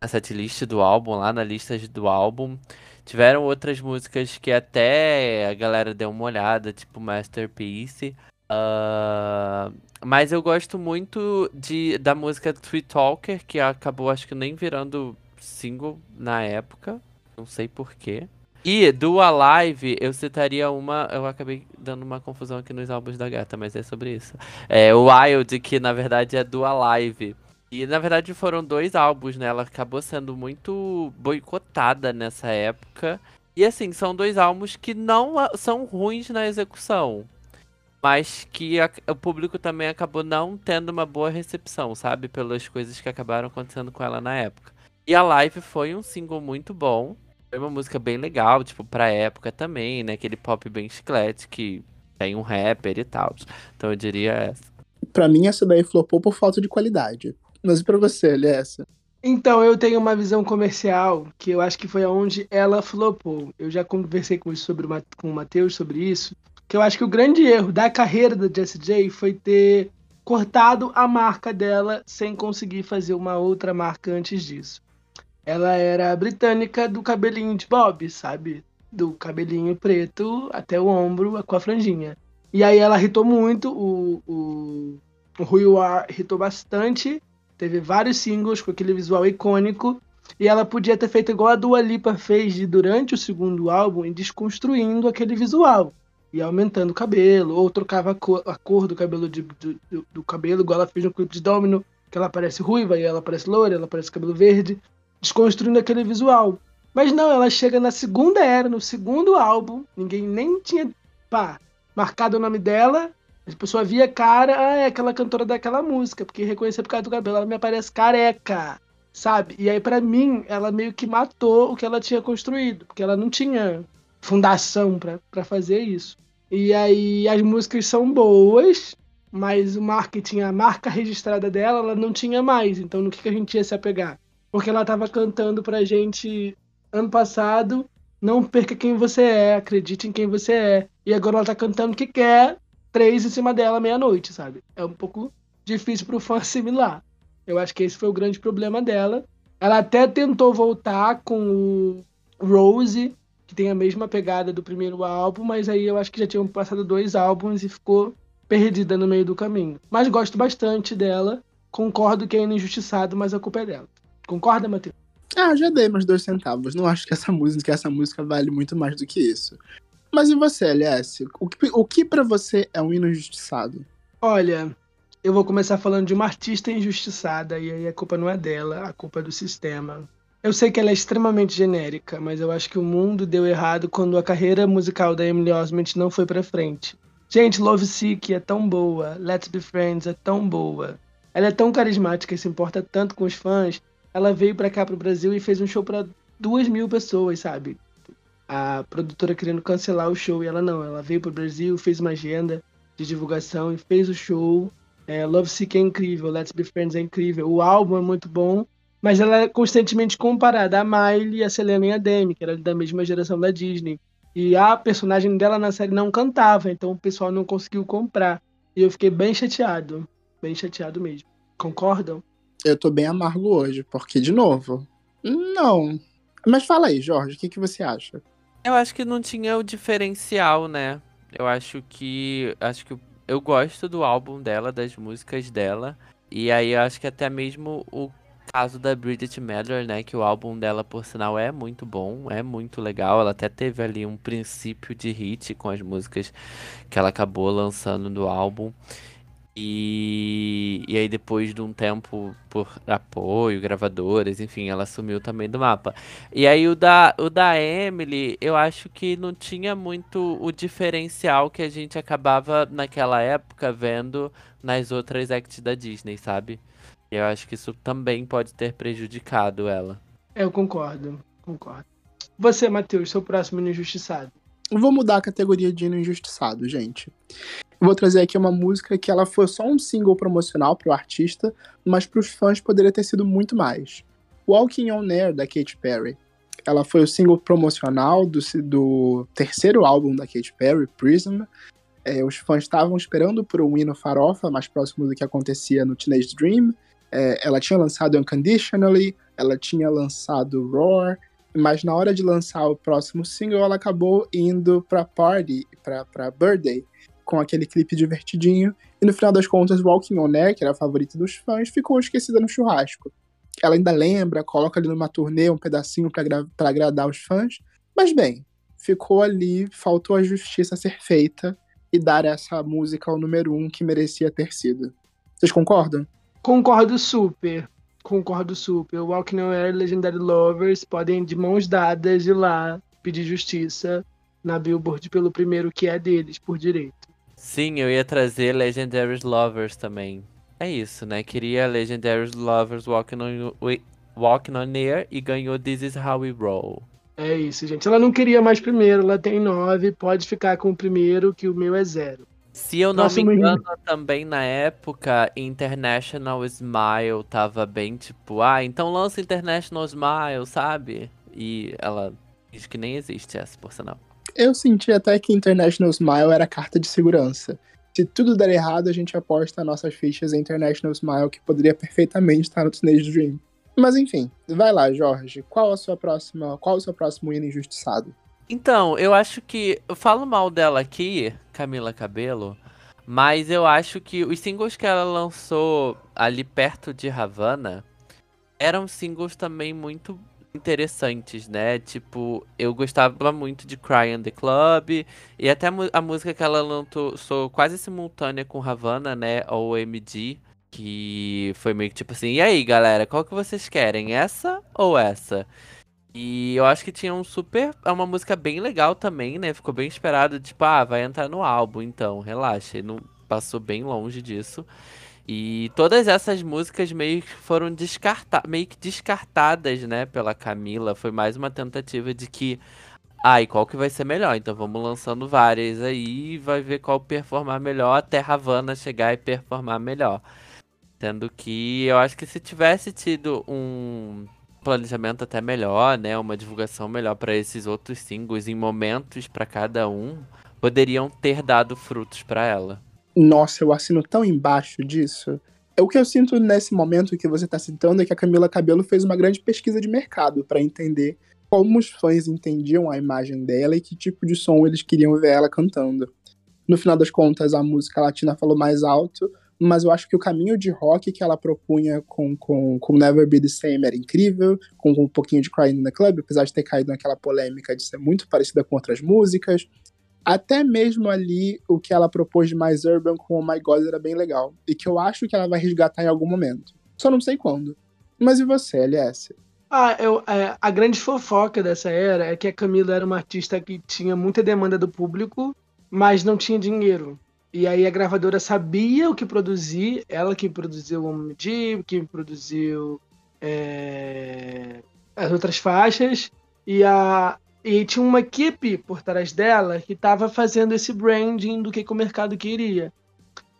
na setlist do álbum, lá na lista do álbum. Tiveram outras músicas que até a galera deu uma olhada, tipo Masterpiece. Uh, mas eu gosto muito de, da música Tree Talker, que acabou acho que nem virando single na época. Não sei porquê. E do Alive, eu citaria uma. Eu acabei dando uma confusão aqui nos álbuns da gata, mas é sobre isso. É o Wild, que na verdade é do Alive. E na verdade foram dois álbuns, né? Ela acabou sendo muito boicotada nessa época. E assim, são dois álbuns que não são ruins na execução. Mas que a, o público também acabou não tendo uma boa recepção, sabe? Pelas coisas que acabaram acontecendo com ela na época. E a Live foi um single muito bom. Foi uma música bem legal, tipo, pra época também, né? Aquele pop bem chiclete que tem um rapper e tal. Então eu diria essa. Pra mim, essa daí flopou por falta de qualidade. Mas e pra você, essa? Então, eu tenho uma visão comercial que eu acho que foi aonde ela flopou. Eu já conversei com, sobre o, com o Matheus sobre isso. Que eu acho que o grande erro da carreira da Jessie J foi ter cortado a marca dela sem conseguir fazer uma outra marca antes disso. Ela era britânica do cabelinho de Bob, sabe? Do cabelinho preto até o ombro com a franjinha. E aí ela irritou muito, o, o, o irritou bastante Teve vários singles com aquele visual icônico. E ela podia ter feito igual a Dua Lipa fez de, durante o segundo álbum, desconstruindo aquele visual. E aumentando o cabelo, ou trocava a cor, a cor do cabelo de, do, do, cabelo, igual ela fez no clipe de Domino, que ela parece ruiva e ela parece loura, ela parece cabelo verde, desconstruindo aquele visual. Mas não, ela chega na segunda era, no segundo álbum, ninguém nem tinha pá, marcado o nome dela, a pessoa via cara, ah, é aquela cantora daquela música, porque reconhecia por causa do cabelo, ela me aparece careca, sabe? E aí, para mim, ela meio que matou o que ela tinha construído, porque ela não tinha fundação para fazer isso. E aí, as músicas são boas, mas o marketing, a marca registrada dela, ela não tinha mais. Então, no que, que a gente ia se apegar? Porque ela tava cantando pra gente ano passado, não perca quem você é, acredite em quem você é. E agora ela tá cantando o que quer, três em cima dela meia-noite, sabe? É um pouco difícil pro fã assimilar. Eu acho que esse foi o grande problema dela. Ela até tentou voltar com o Rose, que tem a mesma pegada do primeiro álbum, mas aí eu acho que já tinham passado dois álbuns e ficou perdida no meio do caminho. Mas gosto bastante dela. Concordo que é injustiçado, mas a culpa é dela. Concorda, Matheus? Ah, já dei meus dois centavos. Não acho que essa música, que essa música vale muito mais do que isso. Mas e você, LS? O que, o que para você é um hino injustiçado? Olha, eu vou começar falando de uma artista injustiçada, e aí a culpa não é dela, a culpa é do sistema. Eu sei que ela é extremamente genérica, mas eu acho que o mundo deu errado quando a carreira musical da Emily Osment não foi pra frente. Gente, Love Sick é tão boa, Let's Be Friends é tão boa. Ela é tão carismática e se importa tanto com os fãs. Ela veio pra cá pro Brasil e fez um show para duas mil pessoas, sabe? a produtora querendo cancelar o show e ela não, ela veio pro Brasil, fez uma agenda de divulgação e fez o show. É, Love Sick é incrível, Let's Be Friends é incrível, o álbum é muito bom, mas ela é constantemente comparada a Miley, a Selena e a Demi, que era da mesma geração da Disney. E a personagem dela na série não cantava, então o pessoal não conseguiu comprar. E eu fiquei bem chateado, bem chateado mesmo. Concordam? Eu tô bem amargo hoje, porque, de novo, não. Mas fala aí, Jorge, o que, que você acha? Eu acho que não tinha o diferencial, né? Eu acho que. Acho que eu gosto do álbum dela, das músicas dela. E aí eu acho que até mesmo o caso da Bridget Miller, né? Que o álbum dela, por sinal, é muito bom, é muito legal. Ela até teve ali um princípio de hit com as músicas que ela acabou lançando no álbum. E, e aí depois de um tempo por apoio, gravadoras, enfim, ela sumiu também do mapa. E aí o da, o da Emily, eu acho que não tinha muito o diferencial que a gente acabava naquela época vendo nas outras acts da Disney, sabe? E eu acho que isso também pode ter prejudicado ela. Eu concordo, concordo. Você, Matheus, seu próximo injustiçado. Vou mudar a categoria de injustiçado, gente. Vou trazer aqui uma música que ela foi só um single promocional para o artista, mas para os fãs poderia ter sido muito mais. Walking on Air, da Katy Perry. Ela foi o single promocional do, do terceiro álbum da Katy Perry, Prism. É, os fãs estavam esperando por um hino farofa, mais próximo do que acontecia no Teenage Dream. É, ela tinha lançado Unconditionally, ela tinha lançado Roar, Mas na hora de lançar o próximo single, ela acabou indo pra Party, pra, pra Birthday, com aquele clipe divertidinho. E no final das contas, Walking On Air, que era a favorita dos fãs, ficou esquecida no churrasco. Ela ainda lembra, coloca ali numa turnê um pedacinho para agradar os fãs. Mas bem, ficou ali, faltou a justiça ser feita e dar essa música ao número um que merecia ter sido. Vocês concordam? Concordo super. Concordo super. Walking On Air e Legendary Lovers podem, de mãos dadas, ir lá pedir justiça na Billboard pelo primeiro que é deles, por direito. Sim, eu ia trazer Legendary Lovers também. É isso, né? Queria Legendary Lovers Walking on, Walking on Air e ganhou This Is How We Roll. É isso, gente. Ela não queria mais primeiro, ela tem nove, pode ficar com o primeiro, que o meu é zero. Se eu não Nossa, me engano, também na época, International Smile tava bem tipo, ah, então lança International Smile, sabe? E ela diz que nem existe essa, por sinal. Eu senti até que International Smile era carta de segurança. Se tudo der errado, a gente aposta nossas fichas em International Smile, que poderia perfeitamente estar no Teenage Dream. Mas enfim, vai lá, Jorge. Qual a sua próxima, qual o seu próximo hino injustiçado? Então, eu acho que eu falo mal dela aqui, Camila Cabelo, mas eu acho que os singles que ela lançou ali perto de Havana eram singles também muito interessantes, né? Tipo, eu gostava muito de Cry in the Club e até a música que ela lançou quase simultânea com Havana, né? OMG. Que foi meio que tipo assim, e aí galera, qual que vocês querem? Essa ou essa? E eu acho que tinha um super. É uma música bem legal também, né? Ficou bem esperado, tipo, ah, vai entrar no álbum, então, relaxa. E não passou bem longe disso. E todas essas músicas meio que foram descarta meio que descartadas, né, pela Camila. Foi mais uma tentativa de que. Ah, e qual que vai ser melhor? Então vamos lançando várias aí vai ver qual performar melhor até Havana chegar e performar melhor. Tendo que eu acho que se tivesse tido um planejamento até melhor, né, uma divulgação melhor para esses outros singles em momentos para cada um, poderiam ter dado frutos para ela. Nossa, eu assino tão embaixo disso. É o que eu sinto nesse momento que você está citando é que a Camila Cabelo fez uma grande pesquisa de mercado para entender como os fãs entendiam a imagem dela e que tipo de som eles queriam ver ela cantando. No final das contas, a música latina falou mais alto, mas eu acho que o caminho de rock que ela propunha com, com, com Never Be The Same era incrível, com, com um pouquinho de Crying in the Club, apesar de ter caído naquela polêmica de ser muito parecida com outras músicas. Até mesmo ali, o que ela propôs de mais urban com Oh My God era bem legal, e que eu acho que ela vai resgatar em algum momento. Só não sei quando. Mas e você, LS? Ah, eu, é, a grande fofoca dessa era é que a Camila era uma artista que tinha muita demanda do público, mas não tinha dinheiro. E aí a gravadora sabia o que produzir, ela que produziu o OMG, que produziu é, as outras faixas, e, a, e tinha uma equipe por trás dela que estava fazendo esse branding do que, que o mercado queria.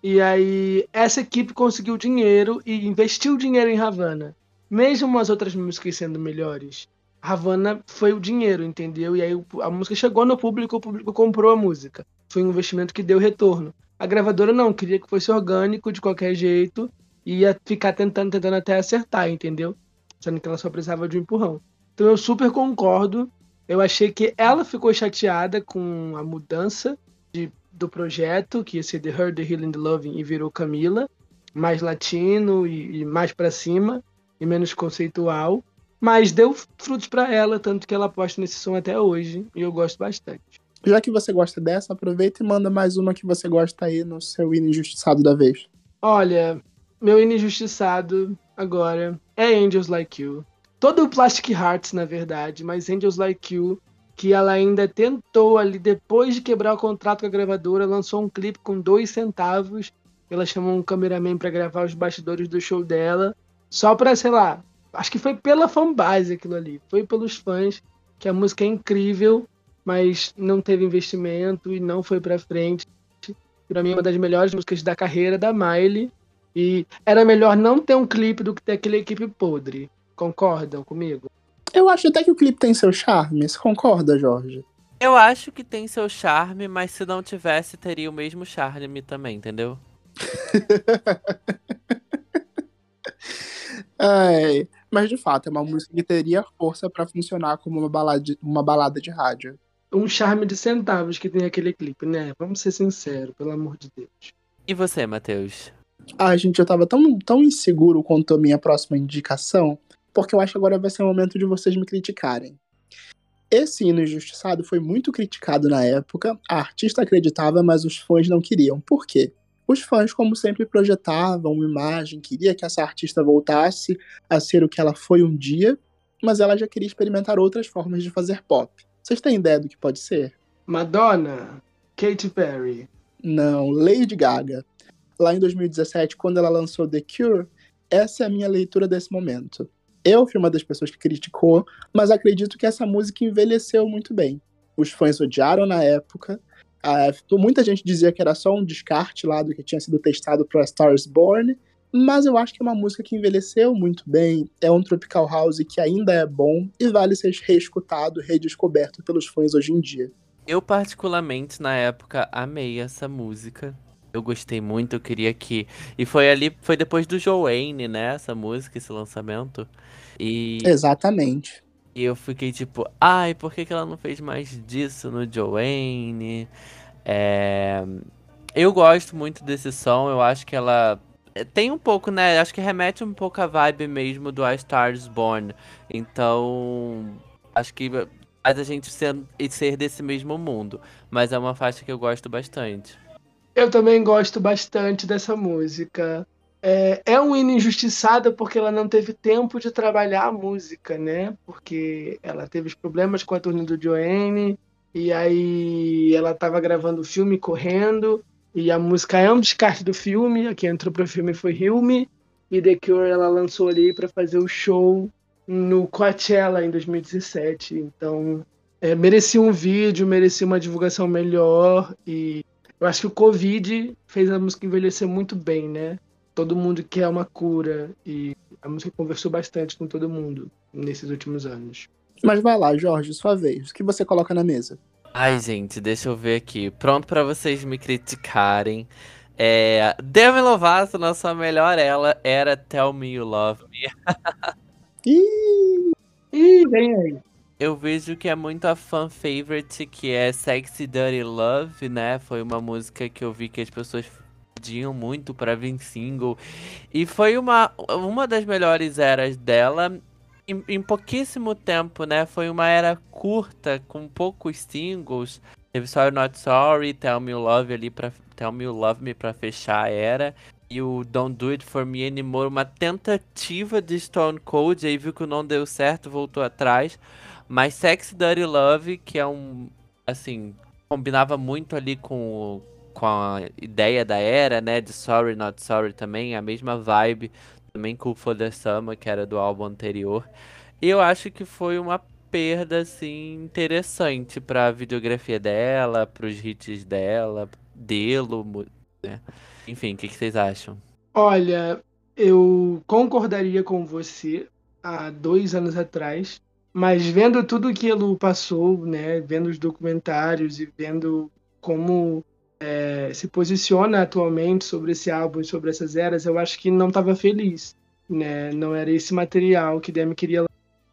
E aí essa equipe conseguiu dinheiro e investiu dinheiro em Havana. Mesmo as outras músicas sendo melhores, Havana foi o dinheiro, entendeu? E aí a música chegou no público, o público comprou a música foi um investimento que deu retorno. A gravadora não, queria que fosse orgânico de qualquer jeito e ia ficar tentando, tentando até acertar, entendeu? Sendo que ela só precisava de um empurrão. Então eu super concordo. Eu achei que ela ficou chateada com a mudança de, do projeto, que ia ser The Her, The Healing, The Loving, e virou Camila, mais latino e, e mais para cima e menos conceitual. Mas deu frutos para ela, tanto que ela aposta nesse som até hoje, e eu gosto bastante. Já que você gosta dessa, aproveita e manda mais uma que você gosta aí no seu hino injustiçado da vez. Olha, meu hino injustiçado agora é Angels Like You. Todo o Plastic Hearts, na verdade, mas Angels Like You, que ela ainda tentou ali, depois de quebrar o contrato com a gravadora, lançou um clipe com dois centavos. Ela chamou um cameraman para gravar os bastidores do show dela, só pra, sei lá, acho que foi pela fanbase aquilo ali, foi pelos fãs, que a música é incrível mas não teve investimento e não foi para frente. Para mim, é uma das melhores músicas da carreira da Miley. E era melhor não ter um clipe do que ter aquele equipe podre. Concordam comigo? Eu acho até que o clipe tem seu charme. Você concorda, Jorge? Eu acho que tem seu charme, mas se não tivesse, teria o mesmo charme também, entendeu? Ai, Mas de fato, é uma música que teria força pra funcionar como uma balada, uma balada de rádio. Um charme de centavos que tem aquele clipe, né? Vamos ser sinceros, pelo amor de Deus. E você, Matheus? Ah, gente, eu tava tão, tão inseguro quanto a minha próxima indicação, porque eu acho que agora vai ser o momento de vocês me criticarem. Esse hino injustiçado foi muito criticado na época, a artista acreditava, mas os fãs não queriam. Por quê? Os fãs, como sempre, projetavam uma imagem, queria que essa artista voltasse a ser o que ela foi um dia, mas ela já queria experimentar outras formas de fazer pop. Vocês têm ideia do que pode ser? Madonna, Katy Perry. Não, Lady Gaga. Lá em 2017, quando ela lançou The Cure, essa é a minha leitura desse momento. Eu fui uma das pessoas que criticou, mas acredito que essa música envelheceu muito bem. Os fãs odiaram na época, Uh, muita gente dizia que era só um descarte lá do que tinha sido testado para Stars Born, mas eu acho que é uma música que envelheceu muito bem, é um tropical house que ainda é bom e vale ser reescutado, redescoberto pelos fãs hoje em dia. Eu particularmente na época amei essa música. Eu gostei muito, eu queria que e foi ali, foi depois do Joanne, né, essa música, esse lançamento. E Exatamente. E eu fiquei tipo, ai, por que, que ela não fez mais disso no Joanne? É... Eu gosto muito desse som, eu acho que ela tem um pouco, né? Acho que remete um pouco a vibe mesmo do A Stars Born. Então, acho que faz a gente ser, ser desse mesmo mundo. Mas é uma faixa que eu gosto bastante. Eu também gosto bastante dessa música. É, é um hino injustiçada porque ela não teve tempo de trabalhar a música, né? Porque ela teve os problemas com a turnê do Joanne, e aí ela estava gravando o filme correndo, e a música é um descarte do filme, a que entrou pro filme foi Hilme, e The Cure ela lançou ali para fazer o show no Coachella em 2017. Então, é, merecia um vídeo, merecia uma divulgação melhor, e eu acho que o Covid fez a música envelhecer muito bem, né? todo mundo quer uma cura e a música conversou bastante com todo mundo nesses últimos anos. Mas vai lá, Jorge, sua vez. O que você coloca na mesa? Ai, gente, deixa eu ver aqui. Pronto para vocês me criticarem. É, Demi Lovato, na sua melhor ela, era Tell Me You Love Me. Ih, Ih, vem aí. Eu vejo que é muito a fan favorite, que é Sexy Dirty Love, né? Foi uma música que eu vi que as pessoas pediam muito para vir single. E foi uma, uma das melhores eras dela. Em, em, pouquíssimo tempo, né? Foi uma era curta, com poucos singles. Teve Sorry Not Sorry, Tell Me Love ali pra, Tell Me Love Me pra fechar a era. E o Don't Do It For Me animou uma tentativa de Stone Cold, aí viu que não deu certo, voltou atrás. Mas Sex Dirty Love, que é um, assim, combinava muito ali com com a ideia da era, né? De Sorry Not Sorry também, a mesma vibe. Também Cool for the Summer, que era do álbum anterior. E eu acho que foi uma perda, assim, interessante pra videografia dela, pros hits dela, dele, né? Enfim, o que, que vocês acham? Olha, eu concordaria com você há dois anos atrás, mas vendo tudo que ele passou, né, vendo os documentários e vendo como é, se posiciona atualmente sobre esse álbum, sobre essas eras, eu acho que não estava feliz, né? Não era esse material que Demi queria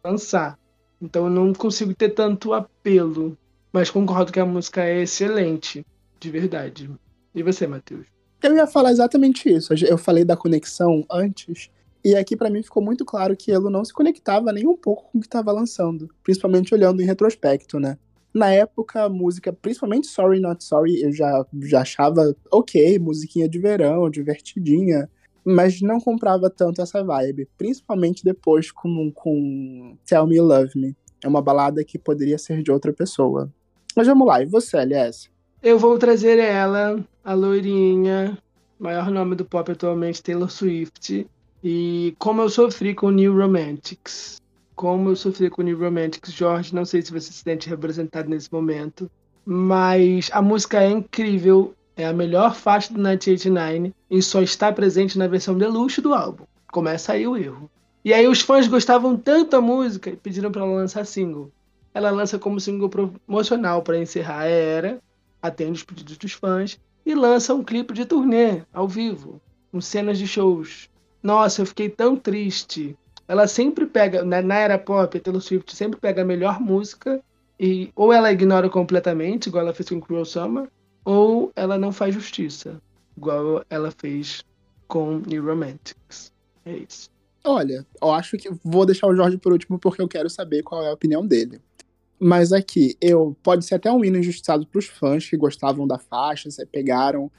lançar. Então eu não consigo ter tanto apelo, mas concordo que a música é excelente, de verdade. E você, Matheus? Eu ia falar exatamente isso. Eu falei da conexão antes, e aqui para mim ficou muito claro que ele não se conectava nem um pouco com o que estava lançando, principalmente olhando em retrospecto, né? Na época, a música, principalmente Sorry Not Sorry, eu já, já achava ok, musiquinha de verão, divertidinha, mas não comprava tanto essa vibe, principalmente depois com, com Tell Me Love Me. É uma balada que poderia ser de outra pessoa. Mas vamos lá, e você, LS? Eu vou trazer ela, a loirinha, maior nome do pop atualmente, Taylor Swift, e como eu sofri com New Romantics como eu sofri com New Romantics, Jorge, não sei se você se sente representado nesse momento, mas a música é incrível, é a melhor faixa do 1989 e só está presente na versão deluxe do álbum. Começa aí o erro. E aí os fãs gostavam tanto da música e pediram para ela lançar single. Ela lança como single promocional para encerrar a era, atende os pedidos dos fãs e lança um clipe de turnê ao vivo, com cenas de shows. Nossa, eu fiquei tão triste ela sempre pega, na, na era pop, a Taylor Swift sempre pega a melhor música e ou ela ignora completamente, igual ela fez com Cruel Summer, ou ela não faz justiça, igual ela fez com New Romantics. É isso. Olha, eu acho que vou deixar o Jorge por último porque eu quero saber qual é a opinião dele. Mas aqui, eu pode ser até um hino injustiçado para os fãs que gostavam da faixa, se pegaram,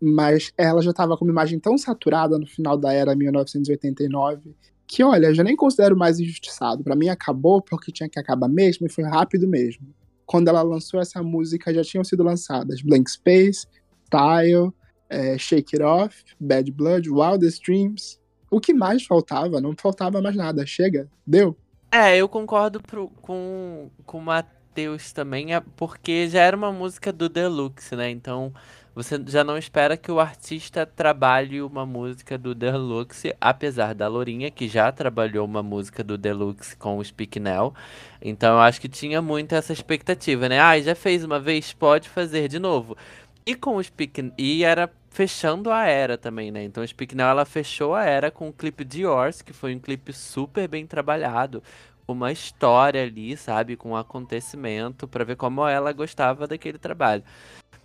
mas ela já estava com uma imagem tão saturada no final da era 1989 que, olha, já nem considero mais injustiçado. Para mim acabou porque tinha que acabar mesmo e foi rápido mesmo. Quando ela lançou essa música, já tinham sido lançadas Blank Space, Style, é, Shake It Off, Bad Blood, Wildest Dreams. O que mais faltava? Não faltava mais nada. Chega, deu. É, eu concordo pro, com, com o Matheus também, é porque já era uma música do Deluxe, né? Então você já não espera que o artista trabalhe uma música do Deluxe, apesar da Lourinha, que já trabalhou uma música do Deluxe com o Speak Now. Então eu acho que tinha muito essa expectativa, né? Ah, já fez uma vez, pode fazer de novo. E com o Speak e era fechando a era também, né? Então o Speak Now ela fechou a era com o clipe de Yours, que foi um clipe super bem trabalhado, uma história ali, sabe, com um acontecimento para ver como ela gostava daquele trabalho.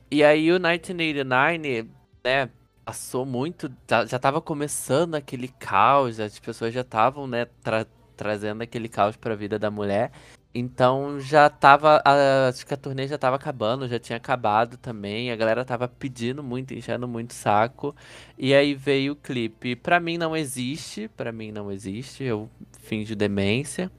E aí o 1989, né, passou muito, já, já tava começando aquele caos, as pessoas já estavam, né, tra trazendo aquele caos para a vida da mulher. Então já tava, acho que a turnê já tava acabando, já tinha acabado também, a galera tava pedindo muito, enchendo muito saco. E aí veio o clipe. Pra mim não existe, pra mim não existe, eu finjo demência.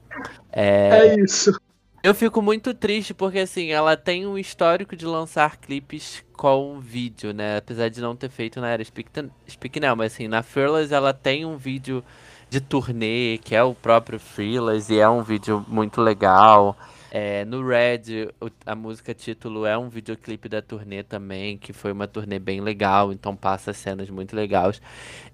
É, é isso. Eu fico muito triste porque, assim, ela tem um histórico de lançar clipes com vídeo, né? Apesar de não ter feito na era Speak, Speak Now, mas assim, na Fearless ela tem um vídeo de turnê, que é o próprio Fearless, e é um vídeo muito legal. É, no Red, a música título é um videoclipe da turnê também, que foi uma turnê bem legal, então passa cenas muito legais.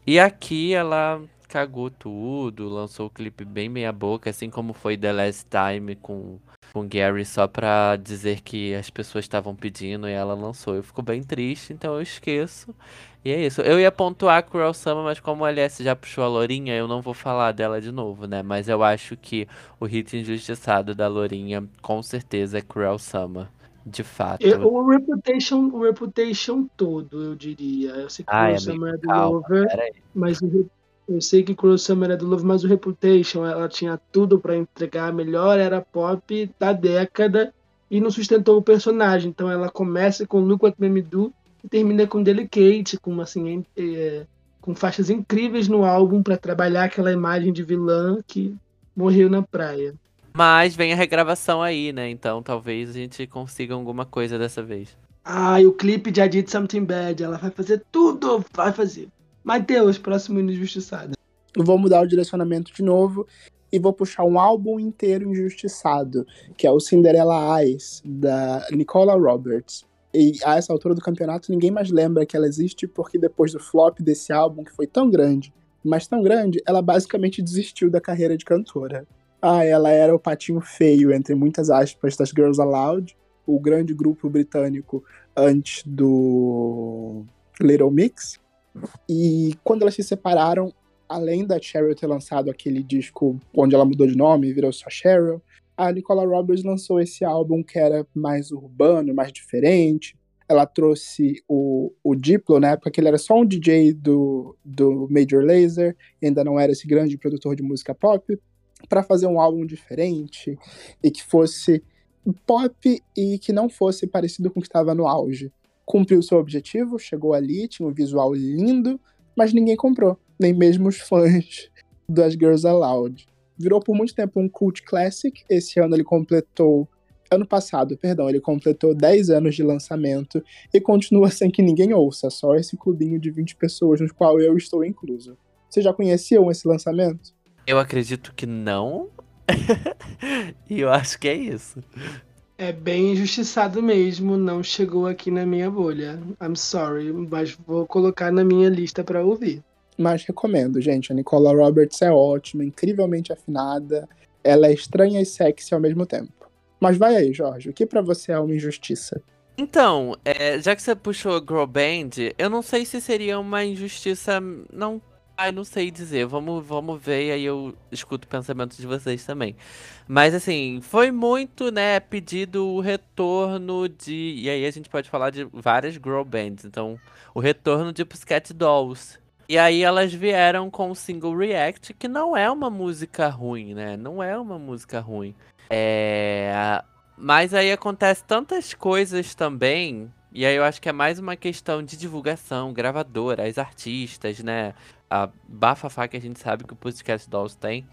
E aqui ela cagou tudo, lançou o clipe bem meia boca, assim como foi The Last Time com com Gary só pra dizer que as pessoas estavam pedindo e ela lançou. Eu fico bem triste, então eu esqueço. E é isso. Eu ia pontuar Cruel Summer, mas como a LS já puxou a Lourinha, eu não vou falar dela de novo, né? Mas eu acho que o hit injustiçado da Lourinha, com certeza, é Cruel Summer. De fato. Eu, o Reputation, o Reputation todo, eu diria. Eu sei que Cruel é Summer é do Lover, mas o eu sei que Cruel Summer é do Love, mas o Reputation, ela tinha tudo para entregar a melhor era pop da década e não sustentou o personagem. Então ela começa com Look What Me Do e termina com Delicate, com assim, é, com faixas incríveis no álbum para trabalhar aquela imagem de vilã que morreu na praia. Mas vem a regravação aí, né? Então talvez a gente consiga alguma coisa dessa vez. Ah, e o clipe de I Did Something Bad, ela vai fazer tudo, vai fazer. Mateus, próximo injustiçado. Vou mudar o direcionamento de novo e vou puxar um álbum inteiro injustiçado, que é o Cinderella Eyes, da Nicola Roberts. E a essa altura do campeonato ninguém mais lembra que ela existe, porque depois do flop desse álbum, que foi tão grande, mas tão grande, ela basicamente desistiu da carreira de cantora. Ah, ela era o patinho feio, entre muitas aspas, das Girls Aloud, o grande grupo britânico antes do Little Mix. E quando elas se separaram, além da Cheryl ter lançado aquele disco onde ela mudou de nome e virou só Cheryl, a Nicola Roberts lançou esse álbum que era mais urbano, mais diferente. Ela trouxe o, o Diplo, na época que ele era só um DJ do, do Major Lazer, ainda não era esse grande produtor de música pop, para fazer um álbum diferente e que fosse pop e que não fosse parecido com o que estava no auge cumpriu seu objetivo, chegou ali, tinha um visual lindo, mas ninguém comprou, nem mesmo os fãs das Girls Aloud. Virou por muito tempo um cult classic. Esse ano ele completou ano passado, perdão, ele completou 10 anos de lançamento e continua sem que ninguém ouça, só esse clubinho de 20 pessoas no qual eu estou incluso. Vocês já conheciam esse lançamento? Eu acredito que não. e eu acho que é isso. É bem injustiçado mesmo, não chegou aqui na minha bolha. I'm sorry, mas vou colocar na minha lista para ouvir. Mas recomendo, gente. A Nicola Roberts é ótima, incrivelmente afinada. Ela é estranha e sexy ao mesmo tempo. Mas vai aí, Jorge. O que para você é uma injustiça? Então, é, já que você puxou Girl Band, eu não sei se seria uma injustiça. Não Ai, não sei dizer. Vamos, vamos ver aí eu escuto o pensamento de vocês também. Mas assim, foi muito, né, pedido o retorno de. E aí a gente pode falar de várias girl bands. Então, o retorno de Pussycat Dolls. E aí elas vieram com o single React, que não é uma música ruim, né? Não é uma música ruim. É. Mas aí acontece tantas coisas também. E aí eu acho que é mais uma questão de divulgação, gravadora, as artistas, né? A bafafá que a gente sabe que o Pussycat Dolls tem.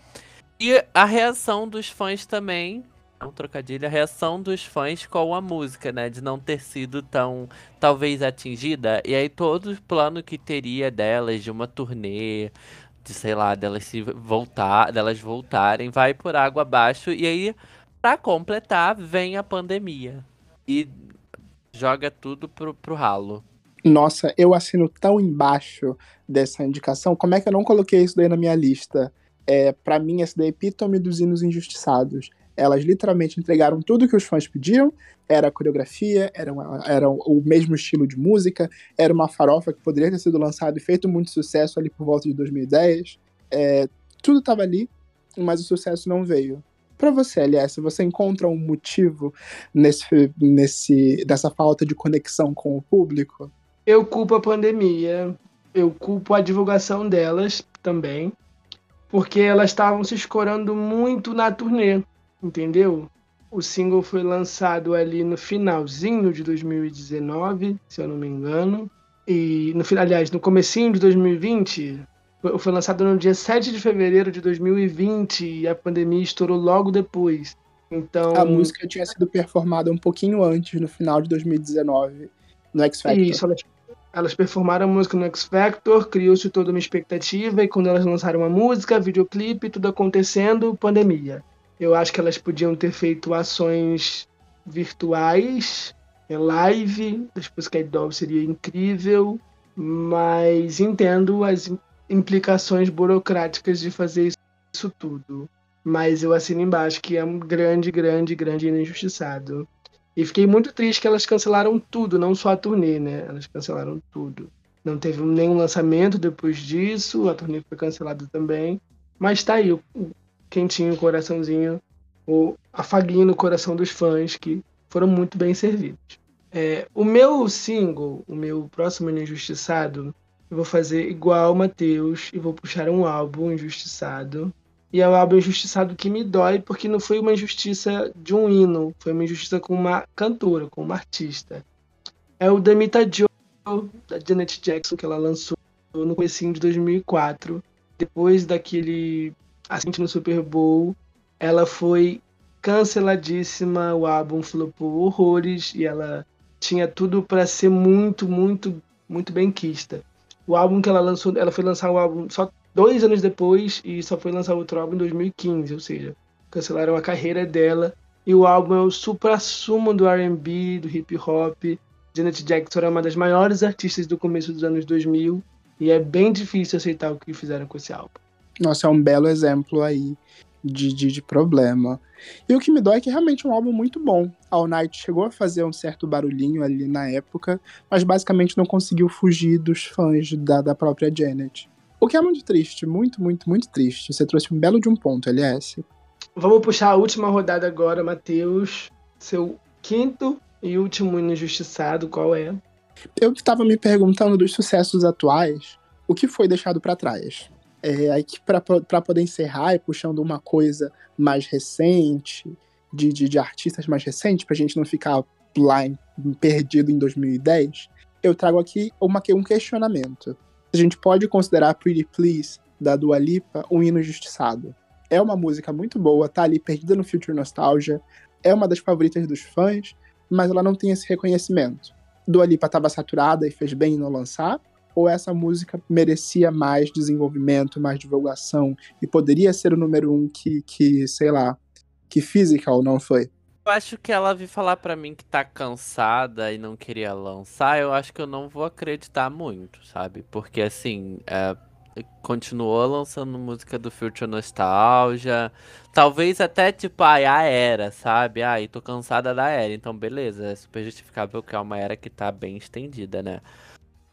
E a reação dos fãs também, um trocadilho, a reação dos fãs com a música, né? De não ter sido tão, talvez, atingida. E aí todo o plano que teria delas, de uma turnê, de, sei lá, delas se voltar, delas voltarem, vai por água abaixo. E aí, pra completar, vem a pandemia. E joga tudo pro, pro ralo. Nossa, eu assino tão embaixo dessa indicação. Como é que eu não coloquei isso daí na minha lista? É, para mim, essa daí é epítome dos hinos injustiçados. Elas literalmente entregaram tudo que os fãs pediam. Era coreografia, era, uma, era o mesmo estilo de música, era uma farofa que poderia ter sido lançado e feito muito sucesso ali por volta de 2010. É, tudo estava ali, mas o sucesso não veio. Para você, aliás, você encontra um motivo nesse, nesse, nessa falta de conexão com o público? Eu culpo a pandemia, eu culpo a divulgação delas também, porque elas estavam se escorando muito na turnê, entendeu? O single foi lançado ali no finalzinho de 2019, se eu não me engano, e no aliás, no comecinho de 2020, foi lançado no dia 7 de fevereiro de 2020 e a pandemia estourou logo depois. Então, a música tinha sido performada um pouquinho antes, no final de 2019 no X Factor. Isso, elas, elas performaram a música no X Factor, criou-se toda uma expectativa, e quando elas lançaram a música, videoclipe, tudo acontecendo, pandemia. Eu acho que elas podiam ter feito ações virtuais, é, live, das Pussycat Dolls seria incrível, mas entendo as implicações burocráticas de fazer isso tudo. Mas eu assino embaixo que é um grande, grande, grande injustiçado. E fiquei muito triste que elas cancelaram tudo, não só a turnê, né? Elas cancelaram tudo. Não teve nenhum lançamento depois disso, a turnê foi cancelada também. Mas tá aí o, quentinho, o coraçãozinho, o afaguinho no coração dos fãs que foram muito bem servidos. É, o meu single, o meu próximo Injustiçado, eu vou fazer igual o Matheus e vou puxar um álbum Injustiçado e é um álbum injustiçado que me dói, porque não foi uma injustiça de um hino, foi uma injustiça com uma cantora, com uma artista. É o Damita Joe, da Janet Jackson, que ela lançou no comecinho de 2004. Depois daquele acidente no Super Bowl, ela foi canceladíssima, o álbum flopou horrores e ela tinha tudo para ser muito, muito, muito bem quista. O álbum que ela lançou, ela foi lançar um álbum só dois anos depois e só foi lançar outro álbum em 2015, ou seja, cancelaram a carreira dela. E o álbum é o supra-sumo do R&B, do hip hop. Janet Jackson era uma das maiores artistas do começo dos anos 2000 e é bem difícil aceitar o que fizeram com esse álbum. Nossa, é um belo exemplo aí de, de, de, problema. E o que me dói é que realmente é um álbum muito bom. All Night chegou a fazer um certo barulhinho ali na época, mas basicamente não conseguiu fugir dos fãs da, da própria Janet. O que é muito triste, muito, muito, muito triste. Você trouxe um belo de um ponto, LS. Vamos puxar a última rodada agora, Matheus. Seu quinto e último injustiçado, qual é? Eu estava me perguntando dos sucessos atuais, o que foi deixado para trás. É, aí para poder encerrar e puxando uma coisa mais recente, de, de, de artistas mais recentes, para a gente não ficar lá em, perdido em 2010, eu trago aqui uma, um questionamento a gente pode considerar Pretty Please, da Dua Lipa, um hino injustiçado. É uma música muito boa, tá ali perdida no Future Nostalgia, é uma das favoritas dos fãs, mas ela não tem esse reconhecimento. Dua Lipa estava saturada e fez bem em não lançar, ou essa música merecia mais desenvolvimento, mais divulgação e poderia ser o número um que, que sei lá, que Physical não foi? Eu acho que ela vir falar para mim que tá cansada e não queria lançar, eu acho que eu não vou acreditar muito, sabe? Porque assim, é, continuou lançando música do Future Nostalgia. Talvez até tipo, ai, a era, sabe? Ai, tô cansada da era. Então, beleza, é super justificável que é uma era que tá bem estendida, né?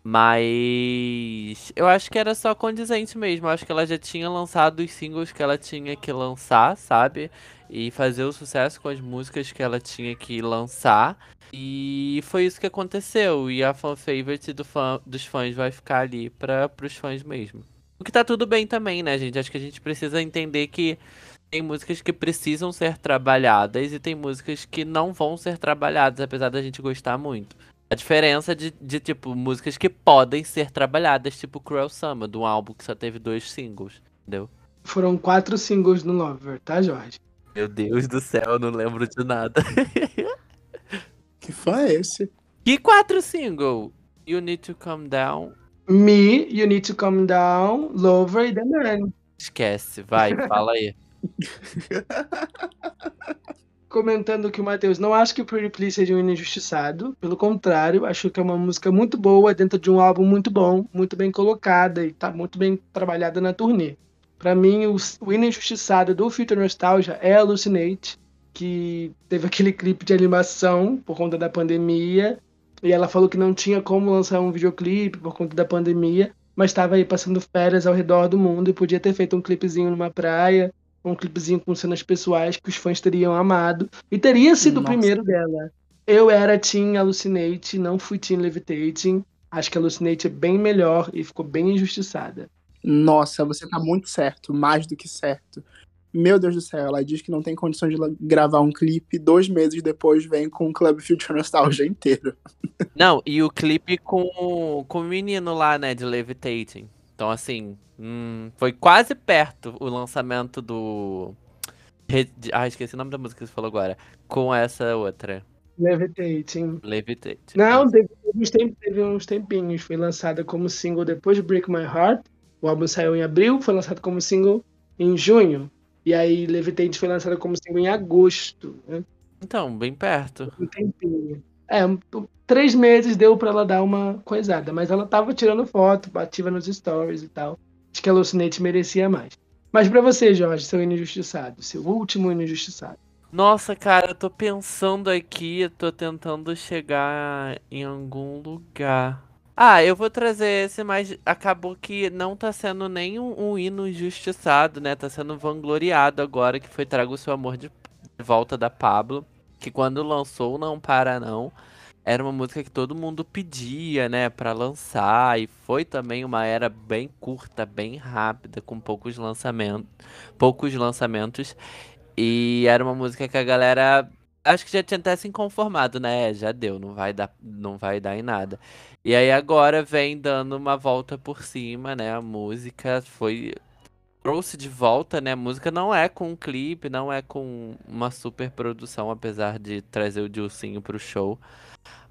Mas eu acho que era só condizente mesmo. Eu acho que ela já tinha lançado os singles que ela tinha que lançar, sabe? E fazer o sucesso com as músicas que ela tinha que lançar. E foi isso que aconteceu. E a fan favorite do fã, dos fãs vai ficar ali para os fãs mesmo. O que tá tudo bem também, né, gente? Acho que a gente precisa entender que tem músicas que precisam ser trabalhadas e tem músicas que não vão ser trabalhadas, apesar da gente gostar muito. A diferença de, de, tipo, músicas que podem ser trabalhadas, tipo Cruel Summer, de um álbum que só teve dois singles, entendeu? Foram quatro singles no Lover, tá, Jorge? Meu Deus do céu, eu não lembro de nada. que fã é esse? Que quatro singles? You Need to Calm Down. Me, You Need to Calm Down, Lover e The Man. Esquece, vai, fala aí. Comentando que o Matheus não acha que o Pretty Please seja um injustiçado. Pelo contrário, acho que é uma música muito boa dentro de um álbum muito bom, muito bem colocada e tá muito bem trabalhada na turnê. Para mim, o, o injustiçado do Future Nostalgia é Hallucinate, que teve aquele clipe de animação por conta da pandemia. E ela falou que não tinha como lançar um videoclipe por conta da pandemia, mas estava aí passando férias ao redor do mundo e podia ter feito um clipezinho numa praia um clipezinho com cenas pessoais que os fãs teriam amado. E teria sido Nossa. o primeiro dela. Eu era Team Hallucinate, não fui Team Levitating. Acho que Hallucinate é bem melhor e ficou bem injustiçada. Nossa, você tá muito certo, mais do que certo. Meu Deus do céu, ela diz que não tem condições de gravar um clipe, dois meses depois vem com o Club Future Nostalgia inteiro. Não, e o clipe com, com o menino lá, né, de Levitating. Então, assim, hum, foi quase perto o lançamento do. Ah, esqueci o nome da música que você falou agora. Com essa outra. Levitating. Levitating. Não, teve uns, teve uns tempinhos. Foi lançada como single depois de Break My Heart. O álbum saiu em abril, foi lançado como single em junho. E aí Levitating foi lançada como single em agosto. Né? Então, bem perto. Um tempinho. É, três meses deu para ela dar uma coisada, mas ela tava tirando foto, ativa nos stories e tal. Acho que a Lucinete merecia mais. Mas para você, Jorge, seu injustiçado, seu último injustiçado. Nossa, cara, eu tô pensando aqui, eu tô tentando chegar em algum lugar. Ah, eu vou trazer esse, mas acabou que não tá sendo nem um, um hino injustiçado, né? Tá sendo vangloriado agora, que foi Trago o Seu Amor de Volta da Pablo. Que quando lançou Não Para Não, era uma música que todo mundo pedia, né, para lançar e foi também uma era bem curta, bem rápida, com poucos lançamentos, poucos lançamentos. E era uma música que a galera acho que já tinha até se conformado, né? É, já deu, não vai dar, não vai dar em nada. E aí agora vem dando uma volta por cima, né? A música foi trouxe de volta, né? A música não é com um clipe, não é com uma super produção, apesar de trazer o Dilcinho pro show.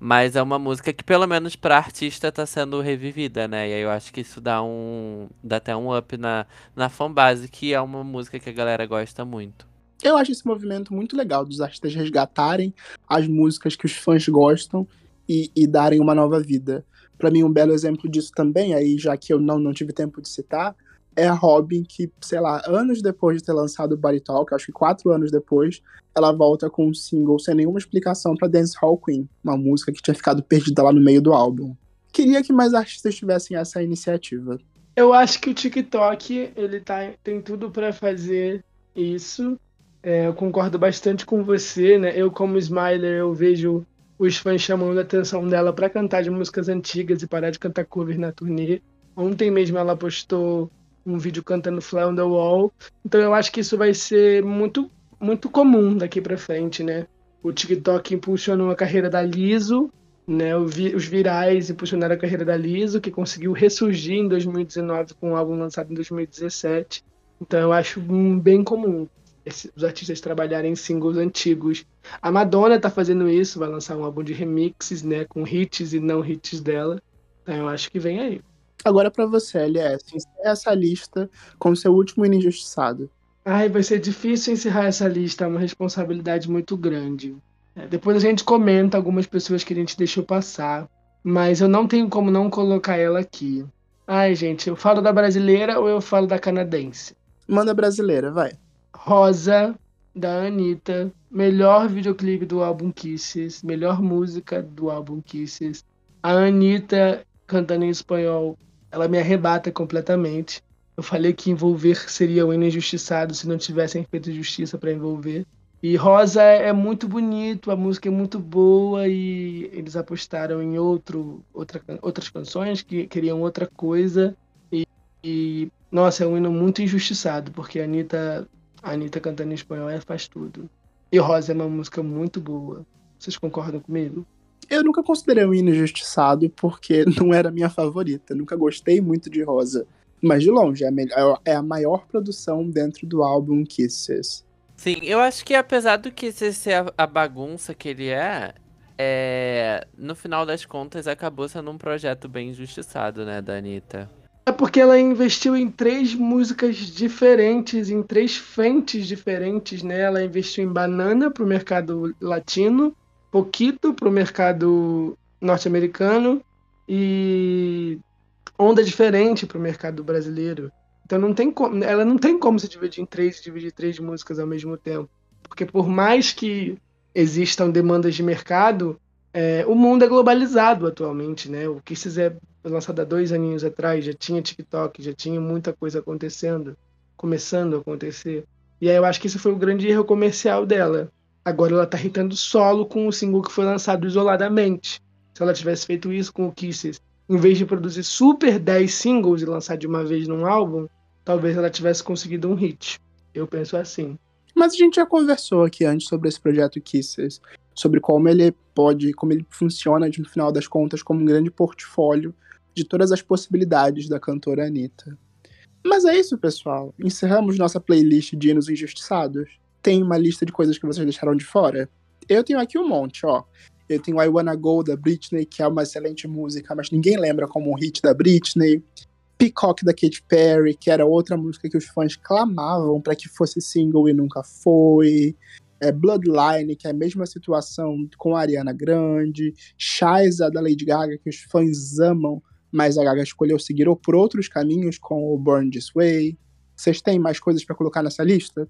Mas é uma música que, pelo menos pra artista, tá sendo revivida, né? E aí eu acho que isso dá um. dá até um up na, na fanbase, que é uma música que a galera gosta muito. Eu acho esse movimento muito legal dos artistas resgatarem as músicas que os fãs gostam e, e darem uma nova vida. Para mim, um belo exemplo disso também, aí já que eu não, não tive tempo de citar, é a Robin que, sei lá, anos depois de ter lançado o Body Talk, acho que quatro anos depois, ela volta com um single sem nenhuma explicação para Dance Hall Queen, uma música que tinha ficado perdida lá no meio do álbum. Queria que mais artistas tivessem essa iniciativa. Eu acho que o TikTok ele tá, tem tudo para fazer isso. É, eu concordo bastante com você, né? Eu como Smiler eu vejo os fãs chamando a atenção dela para cantar de músicas antigas e parar de cantar covers na turnê. Ontem mesmo ela postou um vídeo cantando Fly on the Wall. Então eu acho que isso vai ser muito, muito comum daqui para frente, né? O TikTok impulsionou a carreira da Liso, né? Os virais impulsionaram a carreira da Liso, que conseguiu ressurgir em 2019 com um álbum lançado em 2017. Então eu acho bem comum os artistas trabalharem em singles antigos. A Madonna tá fazendo isso, vai lançar um álbum de remixes, né, com hits e não hits dela. Então eu acho que vem aí. Agora para você, LS, encerra essa lista com seu último injustiçado. Ai, vai ser difícil encerrar essa lista, é uma responsabilidade muito grande. É, depois a gente comenta algumas pessoas que a gente deixou passar, mas eu não tenho como não colocar ela aqui. Ai, gente, eu falo da brasileira ou eu falo da canadense? Manda brasileira, vai. Rosa, da Anitta, melhor videoclipe do álbum Kisses, melhor música do álbum Kisses. A Anitta cantando em espanhol, ela me arrebata completamente. Eu falei que envolver seria o hino injustiçado se não tivessem feito justiça para envolver. E Rosa é muito bonito, a música é muito boa e eles apostaram em outro, outra, outras canções que queriam outra coisa. E, e, nossa, é um hino muito injustiçado, porque a Anitta, a Anitta cantando em espanhol é, faz tudo. E Rosa é uma música muito boa. Vocês concordam comigo? Eu nunca considerei um hino injustiçado porque não era a minha favorita. Nunca gostei muito de Rosa. Mas de longe, é a, melhor, é a maior produção dentro do álbum Kisses. Sim, eu acho que apesar do que ser a, a bagunça que ele é, é, no final das contas acabou sendo um projeto bem injustiçado, né, da Anitta. É porque ela investiu em três músicas diferentes, em três frentes diferentes, né? Ela investiu em Banana para o mercado latino, Poquito para o mercado norte-americano e Onda Diferente para o mercado brasileiro. Então não tem como, ela não tem como se dividir em três dividir três músicas ao mesmo tempo. Porque por mais que existam demandas de mercado, é, o mundo é globalizado atualmente, né? O que é lançado há dois aninhos atrás, já tinha TikTok, já tinha muita coisa acontecendo, começando a acontecer. E aí eu acho que esse foi o grande erro comercial dela. Agora ela tá hitando solo com o single que foi lançado isoladamente. Se ela tivesse feito isso com o Kisses, em vez de produzir super 10 singles e lançar de uma vez num álbum, talvez ela tivesse conseguido um hit. Eu penso assim. Mas a gente já conversou aqui antes sobre esse projeto Kisses, sobre como ele pode, como ele funciona no final das contas como um grande portfólio de todas as possibilidades da cantora Anitta. Mas é isso, pessoal. Encerramos nossa playlist de hinos injustiçados. Tem uma lista de coisas que vocês deixaram de fora? Eu tenho aqui um monte, ó. Eu tenho I Wanna Go da Britney, que é uma excelente música, mas ninguém lembra como um hit da Britney. Peacock da Katy Perry, que era outra música que os fãs clamavam para que fosse single e nunca foi. É Bloodline, que é a mesma situação com a Ariana Grande. Shiza da Lady Gaga, que os fãs amam, mas a Gaga escolheu seguir por outros caminhos com o Burn This Way. Vocês têm mais coisas para colocar nessa lista?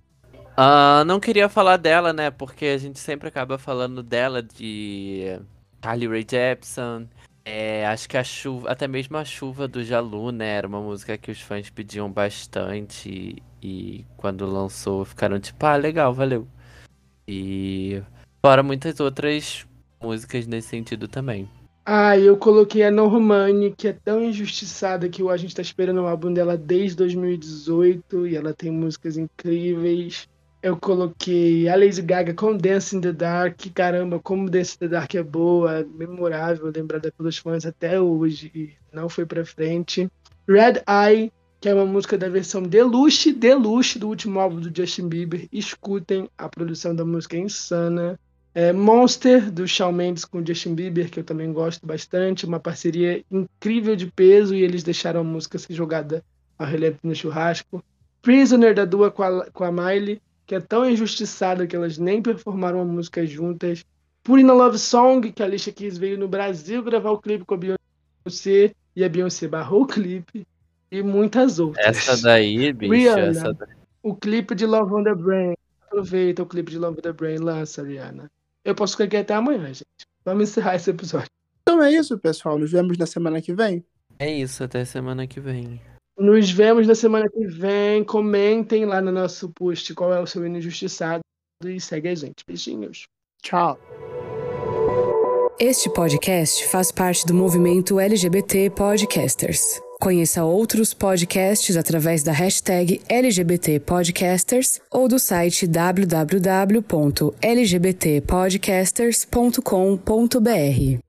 Uh, não queria falar dela, né? Porque a gente sempre acaba falando dela de Carly Rae Jepsen, é, acho que a chuva, até mesmo a chuva do Jalu, né? Era uma música que os fãs pediam bastante e quando lançou ficaram tipo, ah, legal, valeu. E fora muitas outras músicas nesse sentido também. Ah, eu coloquei a Normani, que é tão injustiçada que a gente tá esperando o álbum dela desde 2018 e ela tem músicas incríveis eu coloquei a Lady Gaga com Dance in the Dark. Caramba, como Dance in the Dark é boa, memorável, lembrada pelos fãs até hoje. E não foi pra frente. Red Eye, que é uma música da versão Deluxe, Deluxe do último álbum do Justin Bieber. Escutem, a produção da música é insana. É Monster, do Shawn Mendes com Justin Bieber, que eu também gosto bastante. Uma parceria incrível de peso e eles deixaram a música ser jogada ao relento no churrasco. Prisoner, da Dua com a, com a Miley que é tão injustiçada que elas nem performaram a música juntas. Purina Love Song, que a Alicia Keys veio no Brasil gravar o clipe com a Beyoncé e a Beyoncé barrou o clipe. E muitas outras. Essa daí, bicho, Rihanna, essa daí. O clipe de Love on the Brain. Aproveita o clipe de Love on the Brain, lança, Rihanna. Eu posso ficar aqui até amanhã, gente. Vamos encerrar esse episódio. Então é isso, pessoal. Nos vemos na semana que vem. É isso, até semana que vem. Nos vemos na semana que vem. Comentem lá no nosso post qual é o seu hino injustiçado e segue a gente. Beijinhos. Tchau. Este podcast faz parte do movimento LGBT Podcasters. Conheça outros podcasts através da hashtag LGBT Podcasters ou do site www.lgbtpodcasters.com.br.